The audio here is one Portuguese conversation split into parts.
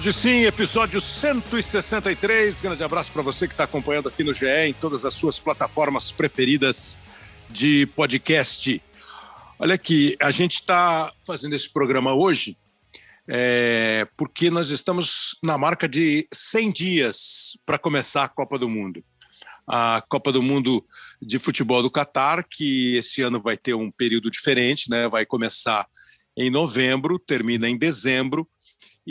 Hoje sim, episódio 163. Grande abraço para você que está acompanhando aqui no GE, em todas as suas plataformas preferidas de podcast. Olha aqui, a gente está fazendo esse programa hoje é, porque nós estamos na marca de 100 dias para começar a Copa do Mundo. A Copa do Mundo de Futebol do Catar, que esse ano vai ter um período diferente, né? vai começar em novembro, termina em dezembro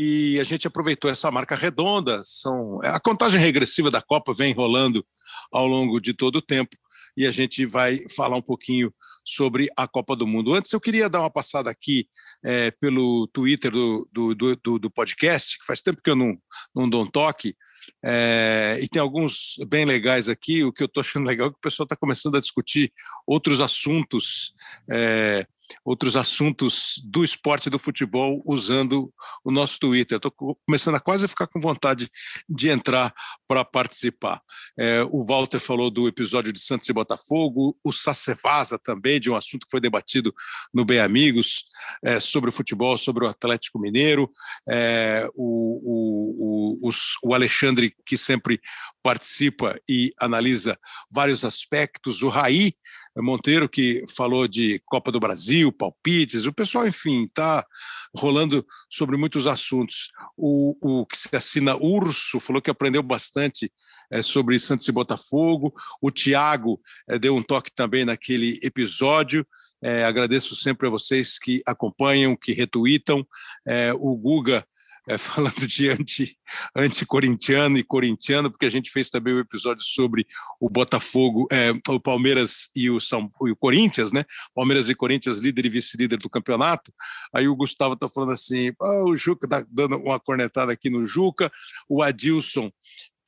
e a gente aproveitou essa marca redonda. São a contagem regressiva da Copa vem rolando ao longo de todo o tempo e a gente vai falar um pouquinho sobre a Copa do Mundo. Antes, eu queria dar uma passada aqui é, pelo Twitter do, do, do, do, podcast, que faz tempo que eu não, não dou um toque, é, e tem alguns bem legais aqui. O que eu estou achando legal é que o pessoal está começando a discutir outros assuntos. É, outros assuntos do esporte e do futebol usando o nosso Twitter. Estou começando a quase ficar com vontade de entrar para participar. É, o Walter falou do episódio de Santos e Botafogo, o Sacevasa também, de um assunto que foi debatido no Bem Amigos, é, sobre o futebol, sobre o Atlético Mineiro, é, o, o, o, o Alexandre, que sempre participa e analisa vários aspectos, o Raí, Monteiro, que falou de Copa do Brasil, palpites, o pessoal, enfim, está rolando sobre muitos assuntos. O, o que se assina Urso falou que aprendeu bastante é, sobre Santos e Botafogo. O Tiago é, deu um toque também naquele episódio. É, agradeço sempre a vocês que acompanham, que retweetam. É, o Guga é, falando de anti, anti-corintiano e corintiano, porque a gente fez também um episódio sobre o Botafogo, é, o Palmeiras e o, São, e o Corinthians, né? Palmeiras e Corinthians, líder e vice-líder do campeonato. Aí o Gustavo está falando assim: oh, o Juca está dando uma cornetada aqui no Juca, o Adilson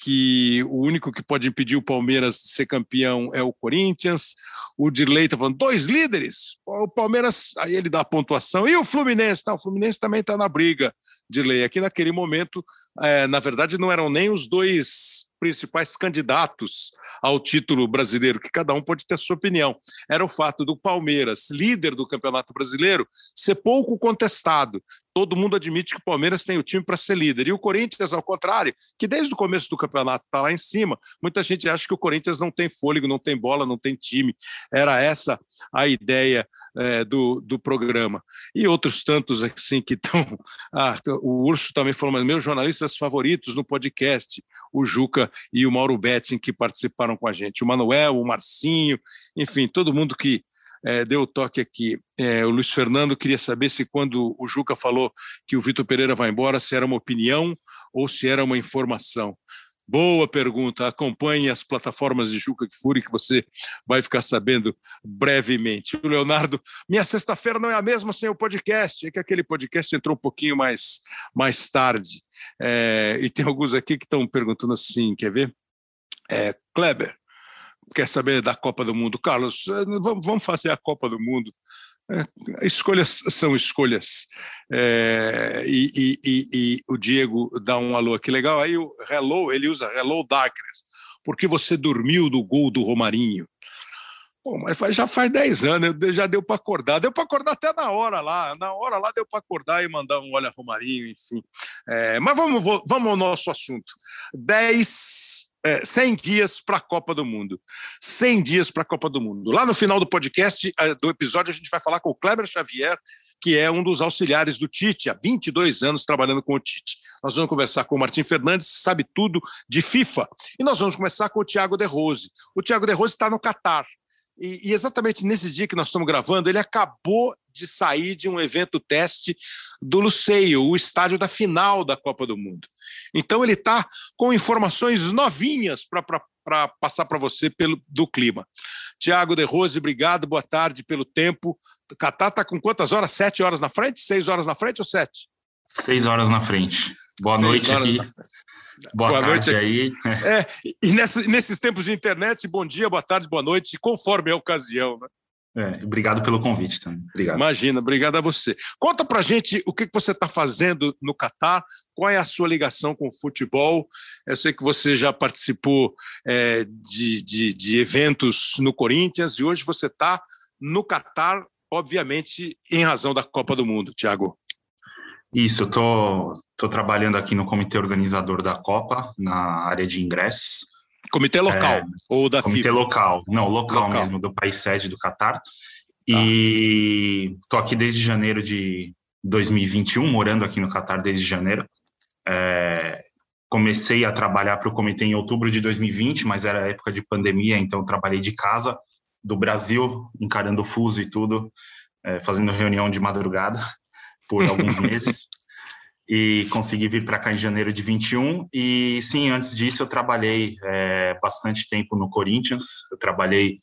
que o único que pode impedir o Palmeiras de ser campeão é o Corinthians. O Dirley está falando, dois líderes. O Palmeiras, aí ele dá a pontuação. E o Fluminense? Não, o Fluminense também está na briga de lei. Aqui naquele momento, é, na verdade, não eram nem os dois principais candidatos ao título brasileiro, que cada um pode ter sua opinião. Era o fato do Palmeiras, líder do Campeonato Brasileiro, ser pouco contestado. Todo mundo admite que o Palmeiras tem o time para ser líder. E o Corinthians, ao contrário, que desde o começo do campeonato está lá em cima. Muita gente acha que o Corinthians não tem fôlego, não tem bola, não tem time. Era essa a ideia é, do, do programa. E outros tantos assim que estão. Ah, o Urso também falou, mas meus jornalistas favoritos no podcast, o Juca e o Mauro Betting, que participaram com a gente. O Manuel, o Marcinho, enfim, todo mundo que é, deu o toque aqui. É, o Luiz Fernando queria saber se quando o Juca falou que o Vitor Pereira vai embora, se era uma opinião ou se era uma informação. Boa pergunta. Acompanhe as plataformas de Juca Kfouri que você vai ficar sabendo brevemente. O Leonardo, minha sexta-feira não é a mesma sem o podcast. É que aquele podcast entrou um pouquinho mais, mais tarde. É, e tem alguns aqui que estão perguntando assim, quer ver? É, Kleber, quer saber da Copa do Mundo? Carlos, é, vamos fazer a Copa do Mundo. É, escolhas são escolhas. É, e, e, e, e, o Diego dá um alô aqui legal. Aí o Hello, ele usa Hello Darkness, porque você dormiu do gol do Romarinho. Pô, mas já faz 10 anos, já deu para acordar. Deu para acordar até na hora lá. Na hora lá deu para acordar e mandar um olha Romarinho, enfim. É, mas vamos, vamos ao nosso assunto. 10 é, 100 dias para a Copa do Mundo. 100 dias para a Copa do Mundo. Lá no final do podcast, é, do episódio, a gente vai falar com o Kleber Xavier, que é um dos auxiliares do Tite, há 22 anos trabalhando com o Tite. Nós vamos conversar com o Martim Fernandes, sabe tudo de FIFA. E nós vamos começar com o Thiago De Rose. O Thiago De Rose está no Catar. E, e, exatamente nesse dia que nós estamos gravando, ele acabou de sair de um evento teste do Luceio, o estádio da final da Copa do Mundo. Então ele está com informações novinhas para passar para você pelo, do clima. Tiago De Rose, obrigado, boa tarde pelo tempo. Catar está com quantas horas? Sete horas na frente? Seis horas na frente ou sete? Seis horas na frente. Boa noite aqui. Boa, boa tarde noite aí. É, e nessa, nesses tempos de internet, bom dia, boa tarde, boa noite, conforme a ocasião, né? É, obrigado pelo convite também. Obrigado. Imagina, obrigado a você. Conta pra gente o que você está fazendo no Catar, qual é a sua ligação com o futebol. Eu sei que você já participou é, de, de, de, eventos no Corinthians e hoje você está no Catar, obviamente, em razão da Copa do Mundo, Tiago. Isso, eu tô, Estou trabalhando aqui no comitê organizador da Copa, na área de ingressos. Comitê local é, ou da comitê FIFA? Comitê local, não, local, local, mesmo, do país sede do Catar. Tá. E estou aqui desde janeiro de 2021, morando aqui no Catar desde janeiro. É, comecei a trabalhar para o comitê em outubro de 2020, mas era época de pandemia, então trabalhei de casa, do Brasil, encarando o fuso e tudo, é, fazendo reunião de madrugada por alguns meses. E consegui vir para cá em janeiro de 21. E sim, antes disso eu trabalhei é, bastante tempo no Corinthians. Eu trabalhei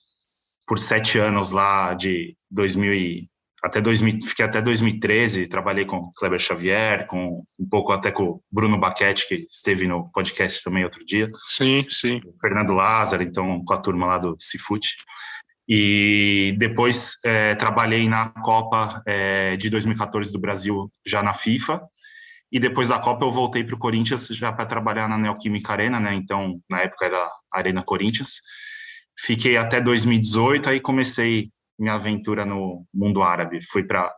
por sete anos lá de 2000 e, até 2000, fiquei até 2013, trabalhei com Kleber Xavier, com um pouco até com o Bruno Baquete, que esteve no podcast também outro dia. Sim, sim. Fernando Lázaro, então com a turma lá do Cifute. E depois é, trabalhei na Copa é, de 2014 do Brasil, já na FIFA. E depois da Copa eu voltei para o Corinthians já para trabalhar na Neoquímica Arena, né? Então, na época era Arena Corinthians. Fiquei até 2018, aí comecei minha aventura no mundo árabe. Fui para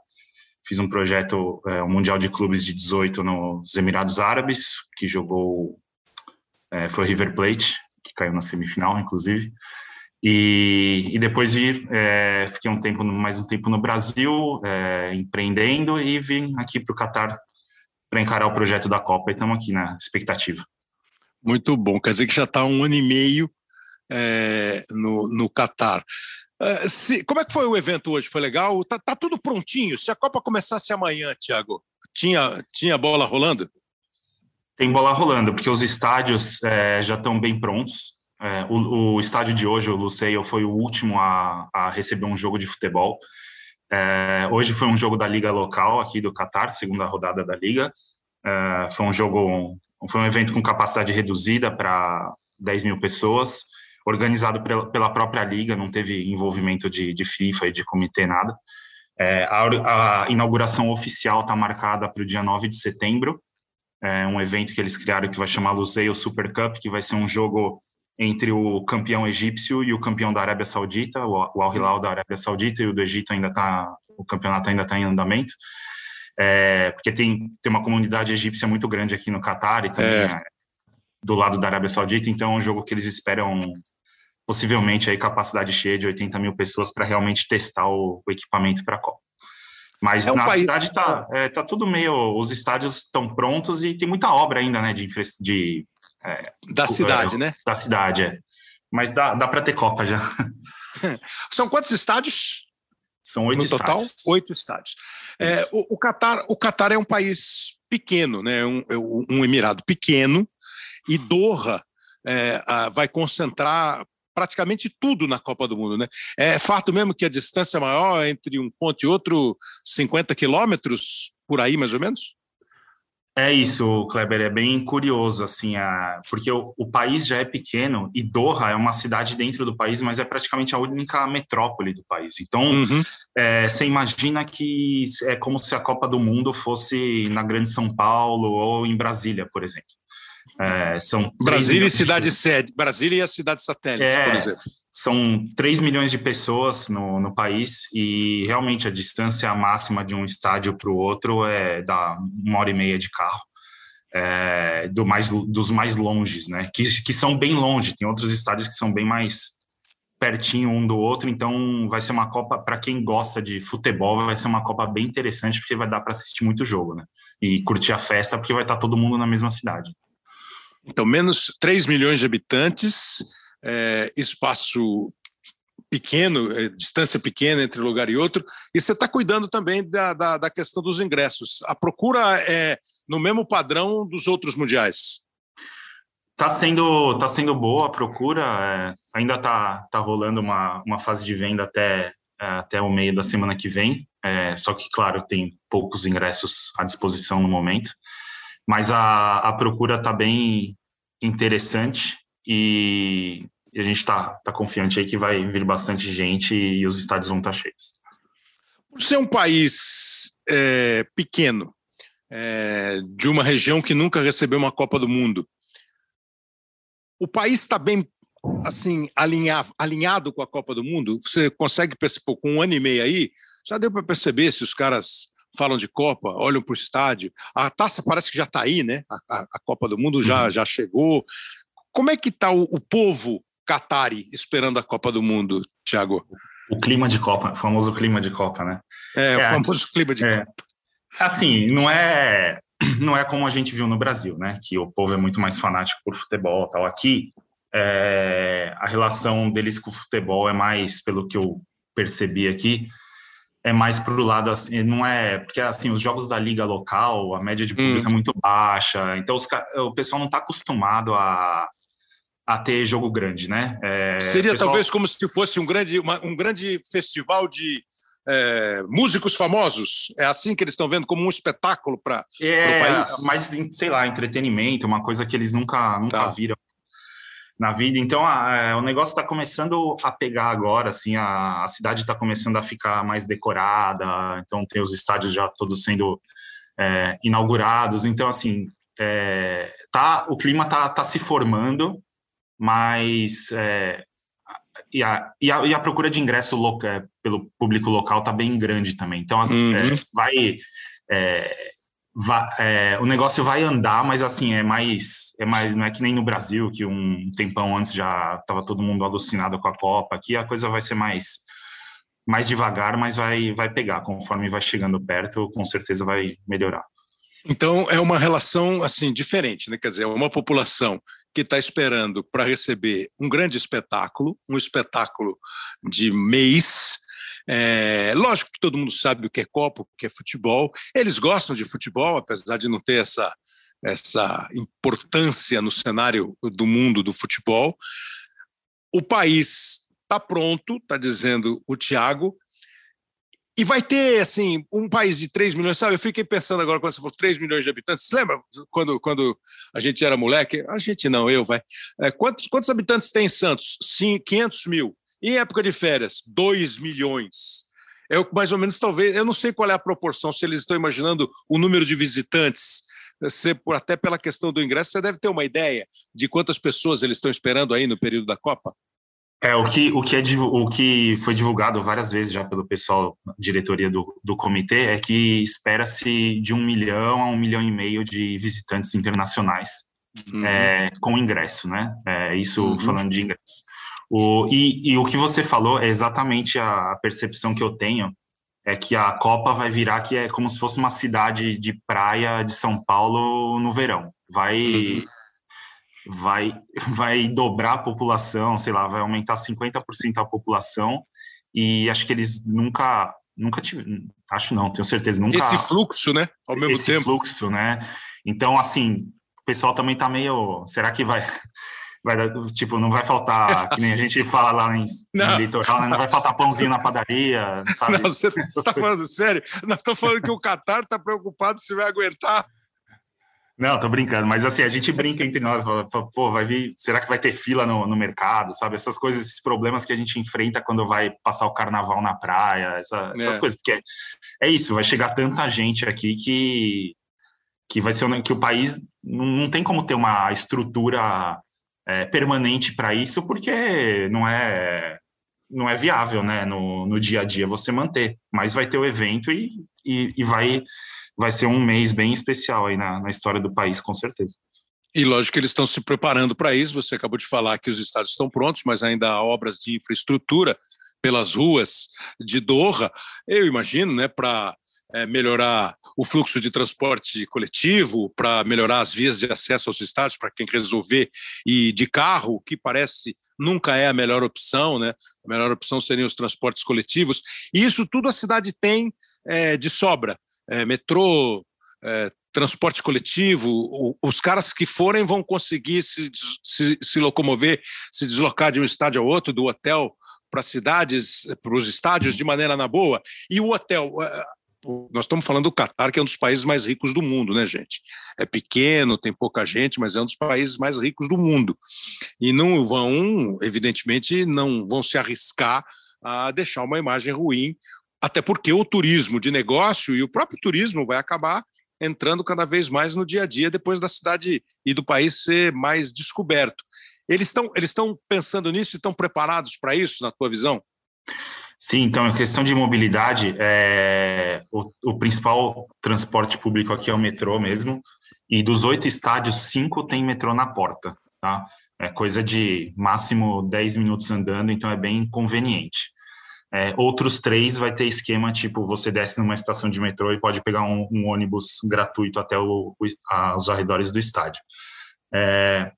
fiz um projeto, é, um Mundial de Clubes de 18 nos Emirados Árabes, que jogou é, foi River Plate, que caiu na semifinal, inclusive. E, e depois vir, é, fiquei um tempo, mais um tempo no Brasil, é, empreendendo, e vim aqui para o Catar para encarar o projeto da Copa e estamos aqui na expectativa. Muito bom, quer dizer que já está um ano e meio é, no, no Catar. É, se, como é que foi o evento hoje? Foi legal? Tá, tá tudo prontinho. Se a Copa começasse amanhã, Thiago, tinha, tinha bola rolando? Tem bola rolando, porque os estádios é, já estão bem prontos. É, o, o, estádio de hoje, o Luceio, foi o último a, a receber um jogo de futebol. É, hoje foi um jogo da liga local aqui do Catar, segunda rodada da liga. É, foi um jogo, foi um evento com capacidade reduzida para 10 mil pessoas, organizado pela, própria liga, não teve envolvimento de, de FIFA e de comitê, nada. É, a, a, inauguração oficial está marcada para o dia 9 de setembro, é um evento que eles criaram que vai chamar Luseio Super Cup, que vai ser um jogo entre o campeão egípcio e o campeão da Arábia Saudita, o Al Hilal da Arábia Saudita e o do Egito ainda está, o campeonato ainda está em andamento, é, porque tem, tem uma comunidade egípcia muito grande aqui no Catar e também é. é do lado da Arábia Saudita, então é um jogo que eles esperam possivelmente aí capacidade cheia de 80 mil pessoas para realmente testar o, o equipamento para a Copa. Mas é um na país... cidade está é, tá tudo meio. Os estádios estão prontos e tem muita obra ainda, né? De, de é, da cidade, é, né? Da cidade, é. Mas dá, dá para ter Copa já. São quantos estádios? São oito no total, oito estádios. É, o, o, Catar, o Catar é um país pequeno, né? Um, é um emirado pequeno e Doha é, a, vai concentrar praticamente tudo na Copa do Mundo, né? É fato mesmo que a distância maior entre um ponto e outro, 50 quilômetros por aí, mais ou menos? É isso, Kleber, é bem curioso, assim, a... porque o, o, país já é pequeno e Doha é uma cidade dentro do país, mas é praticamente a única metrópole do país. Então, uhum. é, você imagina que é como se a Copa do Mundo fosse na Grande São Paulo ou em Brasília, por exemplo. É, são Brasília e cidade sede, Brasília e a cidade satélite, é, por exemplo. São 3 milhões de pessoas no, no país e realmente a distância máxima de um estádio para o outro é da uma hora e meia de carro. É, do mais, dos mais longes, né? Que, que são bem longe. Tem outros estádios que são bem mais pertinho um do outro. Então, vai ser uma Copa para quem gosta de futebol. Vai ser uma Copa bem interessante porque vai dar para assistir muito jogo, né? E curtir a festa porque vai estar todo mundo na mesma cidade. Então, menos 3 milhões de habitantes é, espaço pequeno, é, distância pequena entre lugar e outro, e você está cuidando também da, da, da, questão dos ingressos. A procura é no mesmo padrão dos outros mundiais? Está sendo, tá sendo boa a procura, é, ainda está tá rolando uma, uma fase de venda até, é, até o meio da semana que vem, é, só que, claro, tem poucos ingressos à disposição no momento, mas a, a procura está bem interessante e, a gente está tá confiante aí que vai vir bastante gente e os estádios vão estar tá cheios. Por ser um país é, pequeno, é, de uma região que nunca recebeu uma Copa do Mundo, o país está bem assim alinhado, alinhado com a Copa do Mundo? Você consegue perceber com um ano e meio aí? Já deu para perceber se os caras falam de Copa, olham para o estádio. A taça parece que já está aí, né? A, a, a, Copa do Mundo já, uhum. já chegou. Como é que está o, o povo catari esperando a Copa do Mundo, Thiago? O clima de Copa, o famoso clima de Copa, né? É, o é, famoso clima de é, Copa. Assim, não é não é como a gente viu no Brasil, né? Que o povo é muito mais fanático por futebol, tal. Aqui é, a relação deles com o futebol é mais, pelo que eu percebi aqui, é mais para o lado assim, não é porque assim os jogos da liga local, a média de público hum. é muito baixa, então os, o pessoal não está acostumado a, a ter jogo grande, né? É, Seria pessoal... talvez como se fosse um grande, uma, um grande festival de é, músicos famosos. É assim que eles estão vendo como um espetáculo para é, o país. Mas sei lá, entretenimento, uma coisa que eles nunca nunca tá. viram na vida. Então, a, a, o negócio está começando a pegar agora, assim, a, a cidade está começando a ficar mais decorada. Então, tem os estádios já todos sendo é, inaugurados. Então, assim, é, tá, o clima tá, tá se formando, mas é, e, a, e, a, e a procura de ingresso local, é, pelo público local tá bem grande também. Então, assim, uhum. vai é, vai, é, o negócio vai andar, mas assim, é mais, é mais, não é que nem no Brasil, que um tempão antes já estava todo mundo alucinado com a Copa, aqui a coisa vai ser mais mais devagar, mas vai, vai pegar, conforme vai chegando perto, com certeza vai melhorar. Então é uma relação assim diferente, né? Quer dizer, é uma população que está esperando para receber um grande espetáculo, um espetáculo de mês, é, lógico que todo mundo sabe o que é Copa, o que é futebol. Eles gostam de futebol, apesar de não ter essa, essa importância no cenário do mundo do futebol. O país está pronto, está dizendo o Tiago, e vai ter, assim, um país de 3 milhões, sabe? Eu fiquei pensando agora, quando você falou 3 milhões de habitantes, você lembra quando, quando a gente era moleque? A gente não, eu, vai. É, quantos, quantos habitantes tem em Santos? Sim, 500 mil. Em época de férias, 2 milhões. É mais ou menos, talvez, eu não sei qual é a proporção, se eles estão imaginando o número de visitantes. Você, até pela questão do ingresso, você deve ter uma ideia de quantas pessoas eles estão esperando aí no período da Copa? É, o que, o que, é, o que foi divulgado várias vezes já pelo pessoal, diretoria do, do comitê, é que espera-se de um milhão a um milhão e meio de visitantes internacionais uhum. é, com ingresso, né? É, isso uhum. falando de ingresso. O, e, e, o que você falou é exatamente a percepção que eu tenho, é que a Copa vai virar que é como se fosse uma cidade de praia de São Paulo no verão. Vai, uhum. Vai, vai dobrar a população, sei lá, vai aumentar 50% a população, e acho que eles nunca, nunca tiveram, acho não, tenho certeza, nunca... Esse fluxo, né, ao mesmo esse tempo. Esse fluxo, né, então, assim, o pessoal também tá meio, será que vai vai tipo, não vai faltar, que nem a gente fala lá em, no litoral, né? não vai faltar pãozinho na padaria, sabe? Não, você está falando sério? Nós estamos falando que o Qatar está preocupado se vai aguentar. Não, tô brincando, mas assim, a gente brinca entre nós, fala, pô, vai vir, será que vai ter fila no, no, mercado, sabe? Essas coisas, esses problemas que a gente enfrenta quando vai passar o carnaval na praia, essa, essas é. coisas, porque é, é, isso, vai chegar tanta gente aqui que, que vai ser, que o país não, não tem como ter uma estrutura é, permanente para isso, porque não é não é viável, né, no, no dia a dia você manter. Mas vai ter o evento e, e, e vai vai ser um mês bem especial aí na, na história do país, com certeza. E lógico que eles estão se preparando para isso. Você acabou de falar que os estádios estão prontos, mas ainda há obras de infraestrutura pelas ruas de Doha. Eu imagino, né, para é, melhorar o fluxo de transporte coletivo, para melhorar as vias de acesso aos estádios para quem resolver ir de carro, que parece nunca é a melhor opção, né? A melhor opção seriam os transportes coletivos. E isso tudo a cidade tem é, de sobra. É, metrô, é, transporte coletivo, os caras que forem vão conseguir se, se, se locomover, se deslocar de um estádio ao outro, do hotel para cidades, para os estádios de maneira na boa. E o hotel, nós estamos falando do Catar, que é um dos países mais ricos do mundo, né, gente? É pequeno, tem pouca gente, mas é um dos países mais ricos do mundo. E não vão, evidentemente, não vão se arriscar a deixar uma imagem ruim, até porque o turismo de negócio e o próprio turismo vai acabar entrando cada vez mais no dia a dia depois da cidade e do país ser mais descoberto. Eles estão eles estão pensando nisso e estão preparados para isso, na tua visão? Sim, então, a questão de mobilidade, é, o, o, principal transporte público aqui é o metrô mesmo, e dos oito estádios, cinco tem metrô na porta, tá? É coisa de máximo 10 minutos andando, então é bem conveniente. É, outros três vai ter esquema tipo você desce numa estação de metrô e pode pegar um, um ônibus gratuito até o, o, os arredores do estádio. É,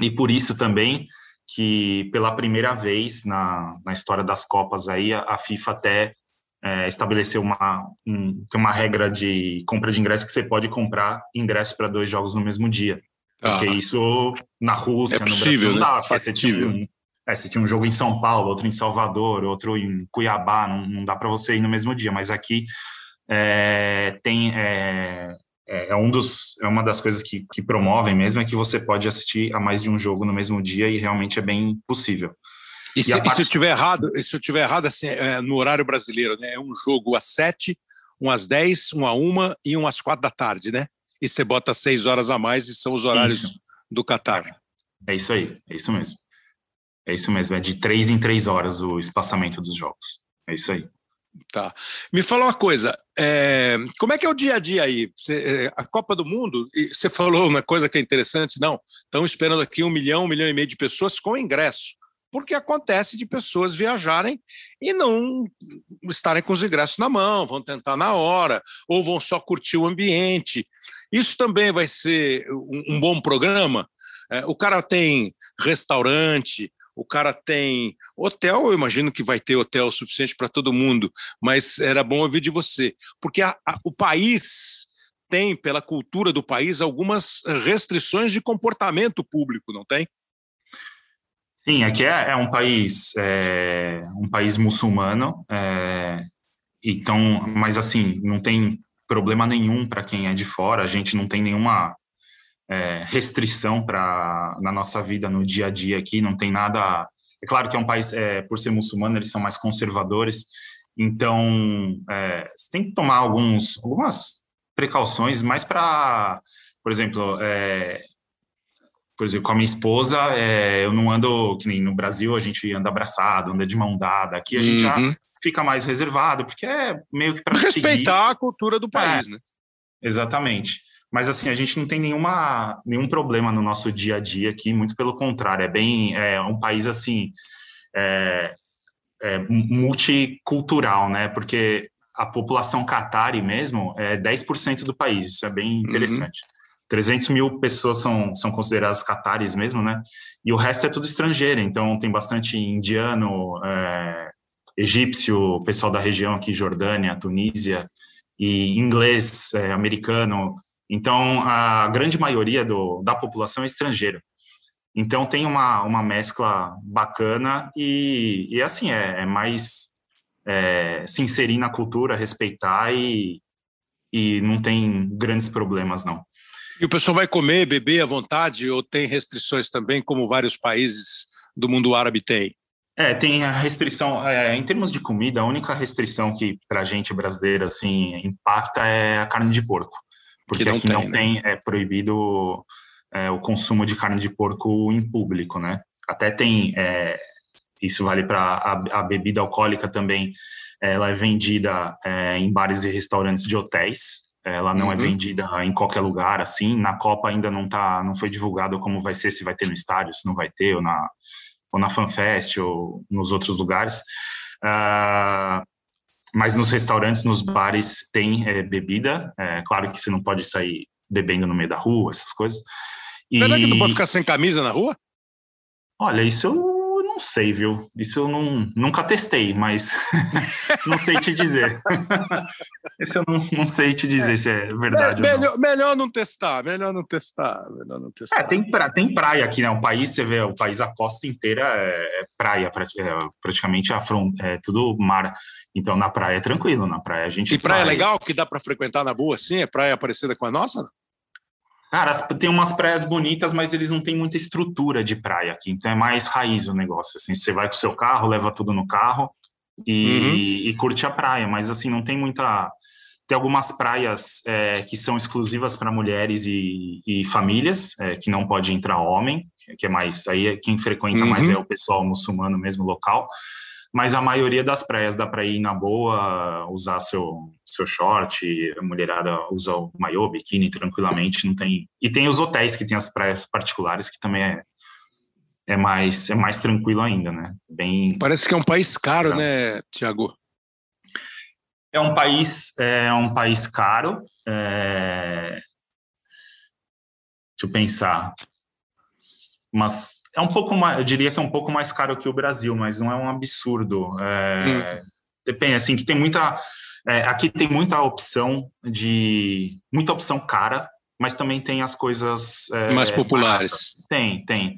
e por isso também que pela primeira vez na, na história das Copas aí, a, a FIFA até é, estabeleceu uma, um, uma regra de compra de ingresso que você pode comprar ingresso para dois jogos no mesmo dia. Porque ah, isso na Rússia, é possível, no Brasil, não dá. Você tinha, um, é, você tinha um jogo em São Paulo, outro em Salvador, outro em Cuiabá, não, não dá para você ir no mesmo dia. Mas aqui é, tem é, é, é, um dos, é uma das coisas que, que promovem mesmo, é que você pode assistir a mais de um jogo no mesmo dia e realmente é bem possível. E, se, e, parte... e se, eu tiver errado, se eu tiver errado assim, é, no horário brasileiro, né? É um jogo às sete, um às dez, um a uma e um às quatro da tarde, né? E você bota seis horas a mais e são os horários isso. do Catar. É isso aí, é isso mesmo. É isso mesmo, é de três em três horas o espaçamento dos jogos. É isso aí. Tá. Me fala uma coisa, é, como é que é o dia a dia aí? É, a Copa do Mundo, você falou uma coisa que é interessante, não, estão esperando aqui um milhão, um milhão e meio de pessoas com ingresso, porque acontece de pessoas viajarem e não estarem com os ingressos na mão, vão tentar na hora, ou vão só curtir o ambiente. Isso também vai ser um, um bom programa? É, o cara tem restaurante, o cara tem hotel, eu imagino que vai ter hotel suficiente para todo mundo, mas era bom ouvir de você, porque a, a, o país tem, pela cultura do país, algumas restrições de comportamento público, não tem? Sim, aqui é, é um país é, um país muçulmano, é, então, mas assim não tem problema nenhum para quem é de fora. A gente não tem nenhuma é, restrição para na nossa vida no dia a dia aqui, não tem nada. É claro que é um país, é, por ser muçulmano, eles são mais conservadores, então é, você tem que tomar alguns, algumas precauções, mais para, por exemplo, é, por exemplo, com a minha esposa, é, eu não ando que nem no Brasil, a gente anda abraçado, anda de mão dada. Aqui a gente uhum. já fica mais reservado, porque é meio que para respeitar seguir. a cultura do país, é, né? Exatamente. Mas assim, a gente não tem nenhuma, nenhum problema no nosso dia a dia aqui, muito pelo contrário, é bem é um país assim é, é multicultural, né? Porque a população catari mesmo é 10% do país, isso é bem uhum. interessante. Uhum. 300 mil pessoas são, são consideradas catares mesmo, né? E o resto é tudo estrangeiro, então tem bastante indiano, é, egípcio, pessoal da região aqui, Jordânia, Tunísia, e inglês, é, americano, então, a grande maioria do, da população é estrangeira. Então, tem uma, uma mescla bacana e, e assim, é, é mais é, se inserir na cultura, respeitar e, e não tem grandes problemas, não. E o pessoal vai comer, beber à vontade ou tem restrições também, como vários países do mundo árabe têm? É, tem a restrição, é, em termos de comida, a única restrição que para a gente brasileira assim, impacta é a carne de porco porque não aqui tem, não né? tem, é proibido é, o consumo de carne de porco em público, né? Até tem, é, isso vale para a, a, bebida alcoólica também, ela é vendida é, em bares e restaurantes de hotéis, ela não é uhum. é vendida em qualquer lugar, assim, na Copa ainda não tá, não foi divulgado como vai ser, se vai ter no estádio, se não vai ter, ou na, ou na FanFest, ou nos outros lugares. Uh, mas nos restaurantes, nos bares, tem é, bebida. É, claro que você não pode sair bebendo no meio da rua, essas coisas. E... Que não pode ficar sem camisa na rua? Olha, isso eu não sei, viu? Isso eu não, nunca testei, mas não sei te dizer. Isso eu não, não sei te dizer é. se é verdade. É, melhor, não. melhor não testar, melhor não testar, melhor não testar. É, tem, pra, tem praia aqui, né? O país, você vê, o país, a costa inteira é, é praia, é, praticamente a front, é tudo mar. Então, na praia é tranquilo, na praia a gente. E praia legal que dá para frequentar na boa, assim? É praia parecida com a nossa? Cara, tem umas praias bonitas, mas eles não têm muita estrutura de praia aqui, então é mais raiz o negócio. Assim, você vai com o seu carro, leva tudo no carro e, uhum. e curte a praia, mas assim, não tem muita. Tem algumas praias é, que são exclusivas para mulheres e, e famílias, é, que não pode entrar homem, que é mais. Aí quem frequenta uhum. mais é o pessoal muçulmano mesmo local. Mas a maioria das praias dá para ir na boa, usar seu, seu short, a mulherada usa o maiô, biquíni tranquilamente, não tem. E tem os hotéis que tem as praias particulares, que também é, é mais é mais tranquilo ainda, né? Bem. Parece que é um país caro, né, Tiago? É um país é um país caro. É... Deixa eu pensar. Mas é um pouco mais, eu diria que é um pouco mais caro que o Brasil, mas não é um absurdo. É. Depende, assim, que tem muita. É, aqui tem muita opção de. muita opção cara, mas também tem as coisas. É, mais populares. Tem, tem.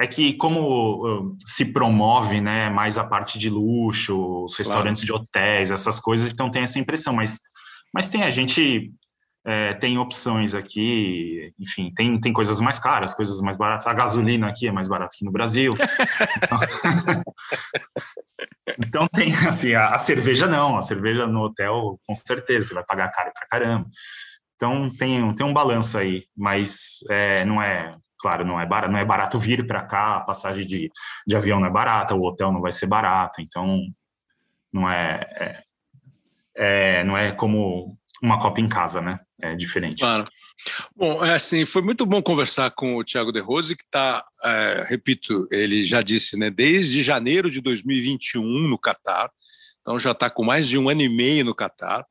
É que como uh, se promove né, mais a parte de luxo, os restaurantes claro. de hotéis, essas coisas, então tem essa impressão, mas, mas tem a gente é, tem opções aqui, enfim, tem, tem coisas mais caras, coisas mais baratas. A gasolina aqui é mais barata que no Brasil. então, então, tem, assim, a, a, cerveja não, a cerveja no hotel, com certeza, você vai pagar caro pra caramba. Então tem, tem um balanço aí, mas é, não é, claro, não é barato, não é barato vir para cá, a passagem de, de avião não é barata, o hotel não vai ser barato, então não é, é, é não é como uma Copa em casa, né? É diferente. Claro. Bom, é assim, foi muito bom conversar com o Thiago De Rose, que está, é, repito, ele já disse, né, desde janeiro de 2021 no Catar, então já está com mais de um ano e meio no Catar,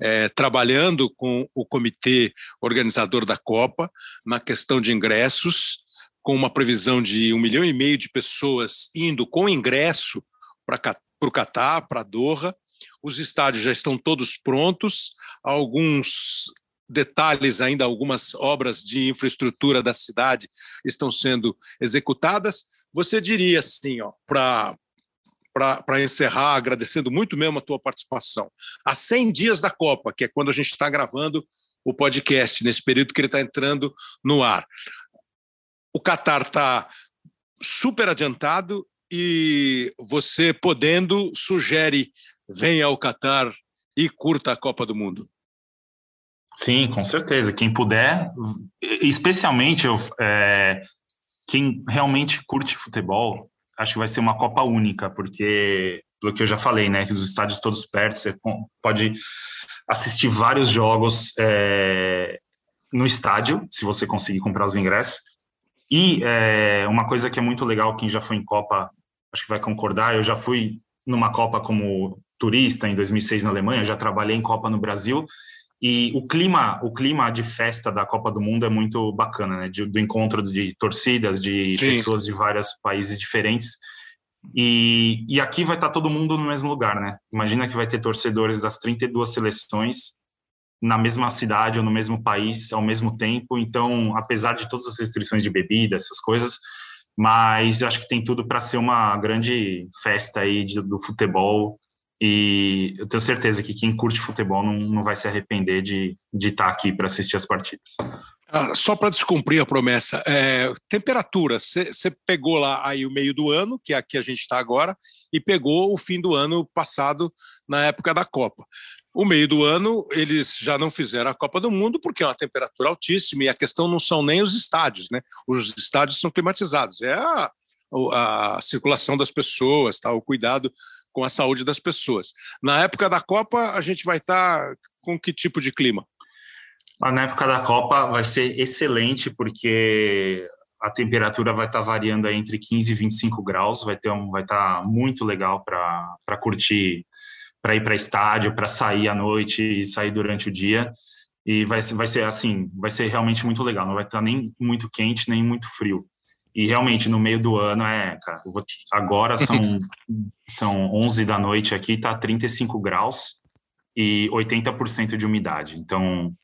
é, trabalhando com o comitê organizador da Copa na questão de ingressos, com uma previsão de um milhão e meio de pessoas indo com ingresso para o Catar, para Doha, os estádios já estão todos prontos, alguns detalhes ainda, algumas obras de infraestrutura da cidade estão sendo executadas. Você diria assim, para para encerrar, agradecendo muito mesmo a tua participação. Há 100 dias da Copa, que é quando a gente está gravando o podcast, nesse período que ele está entrando no ar. O Qatar está super adiantado e você podendo sugere venha ao Catar e curta a Copa do Mundo. Sim, com certeza. Quem puder, especialmente eu, é, quem realmente curte futebol, acho que vai ser uma Copa única, porque, pelo que eu já falei, né, que os estádios todos perto, você pode assistir vários jogos é, no estádio, se você conseguir comprar os ingressos. E é, uma coisa que é muito legal, quem já foi em Copa, acho que vai concordar, eu já fui numa Copa como turista em 2006 na Alemanha, já trabalhei em Copa no Brasil e o clima, o clima de festa da Copa do Mundo é muito bacana, né? De, do encontro de torcidas, de Sim. pessoas de vários países diferentes. E, e aqui vai estar todo mundo no mesmo lugar, né? Imagina que vai ter torcedores das 32 seleções na mesma cidade ou no mesmo país ao mesmo tempo. Então, apesar de todas as restrições de bebida, essas coisas, mas acho que tem tudo para ser uma grande festa aí do futebol e eu tenho certeza que quem curte futebol não, não vai se arrepender de, de estar aqui para assistir as partidas. Ah, só para descumprir a promessa, é, temperatura, você pegou lá aí o meio do ano, que é aqui a gente está agora, e pegou o fim do ano passado, na época da Copa. O meio do ano, eles já não fizeram a Copa do Mundo, porque é uma temperatura altíssima, e a questão não são nem os estádios, né? Os estádios são climatizados, é a, a circulação das pessoas, tá? o cuidado com a saúde das pessoas. Na época da Copa, a gente vai estar tá com que tipo de clima? Ah, na época da Copa vai ser excelente, porque a temperatura vai estar tá variando entre 15 e 25 graus, vai ter um, vai estar tá muito legal para curtir, para ir para estádio, para sair à noite e sair durante o dia. E vai, vai ser assim, vai ser realmente muito legal. Não vai estar nem muito quente, nem muito frio. E realmente, no meio do ano, é, cara, agora são, são 11 da noite aqui, tá 35 graus e 80% de umidade. Então,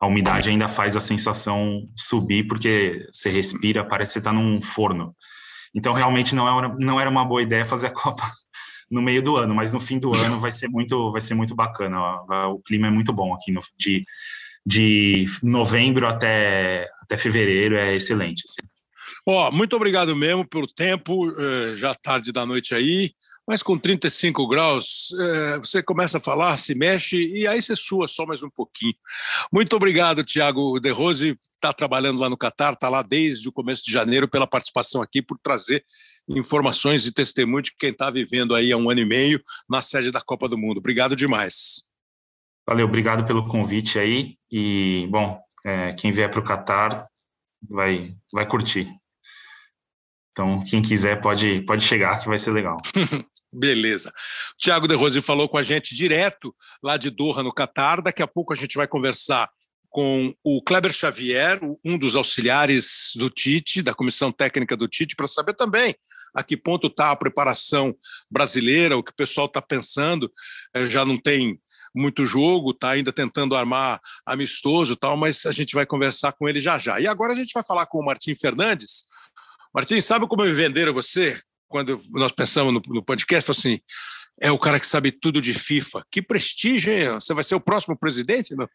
a umidade ainda faz a sensação subir, porque você respira, parece que você está num forno. Então, realmente, não era, não era uma boa ideia fazer a Copa no meio do ano, mas no fim do ano vai ser muito, vai ser muito bacana. O clima é muito bom aqui, no, de, de novembro até, até fevereiro, é excelente. Assim. Ó, muito obrigado mesmo pelo tempo, eh, já tarde da noite aí, mas com 35 graus, eh, você começa a falar, se mexe e aí você sua só mais um pouquinho. Muito obrigado, Tiago De Rose, está trabalhando lá no Catar, está lá desde o começo de janeiro pela participação aqui, por trazer informações e testemunho de quem está vivendo aí há um ano e meio na sede da Copa do Mundo. Obrigado demais. Valeu, obrigado pelo convite aí. E, bom, é, quem vier para o Catar vai, vai curtir. Então, quem quiser pode, pode chegar, que vai ser legal. Beleza. Tiago De Rose falou com a gente direto lá de Doha, no Catar. Daqui a pouco a gente vai conversar com o Kleber Xavier, um dos auxiliares do Tite, da comissão técnica do Tite, para saber também a que ponto está a preparação brasileira, o que o pessoal está pensando. É, já não tem muito jogo, está ainda tentando armar amistoso tal, mas a gente vai conversar com ele já já. E agora a gente vai falar com o Martim Fernandes. Martim, sabe como me venderam você? Quando nós pensamos no, no podcast, assim, é o cara que sabe tudo de FIFA. Que prestígio, hein? Você vai ser o próximo presidente? Não?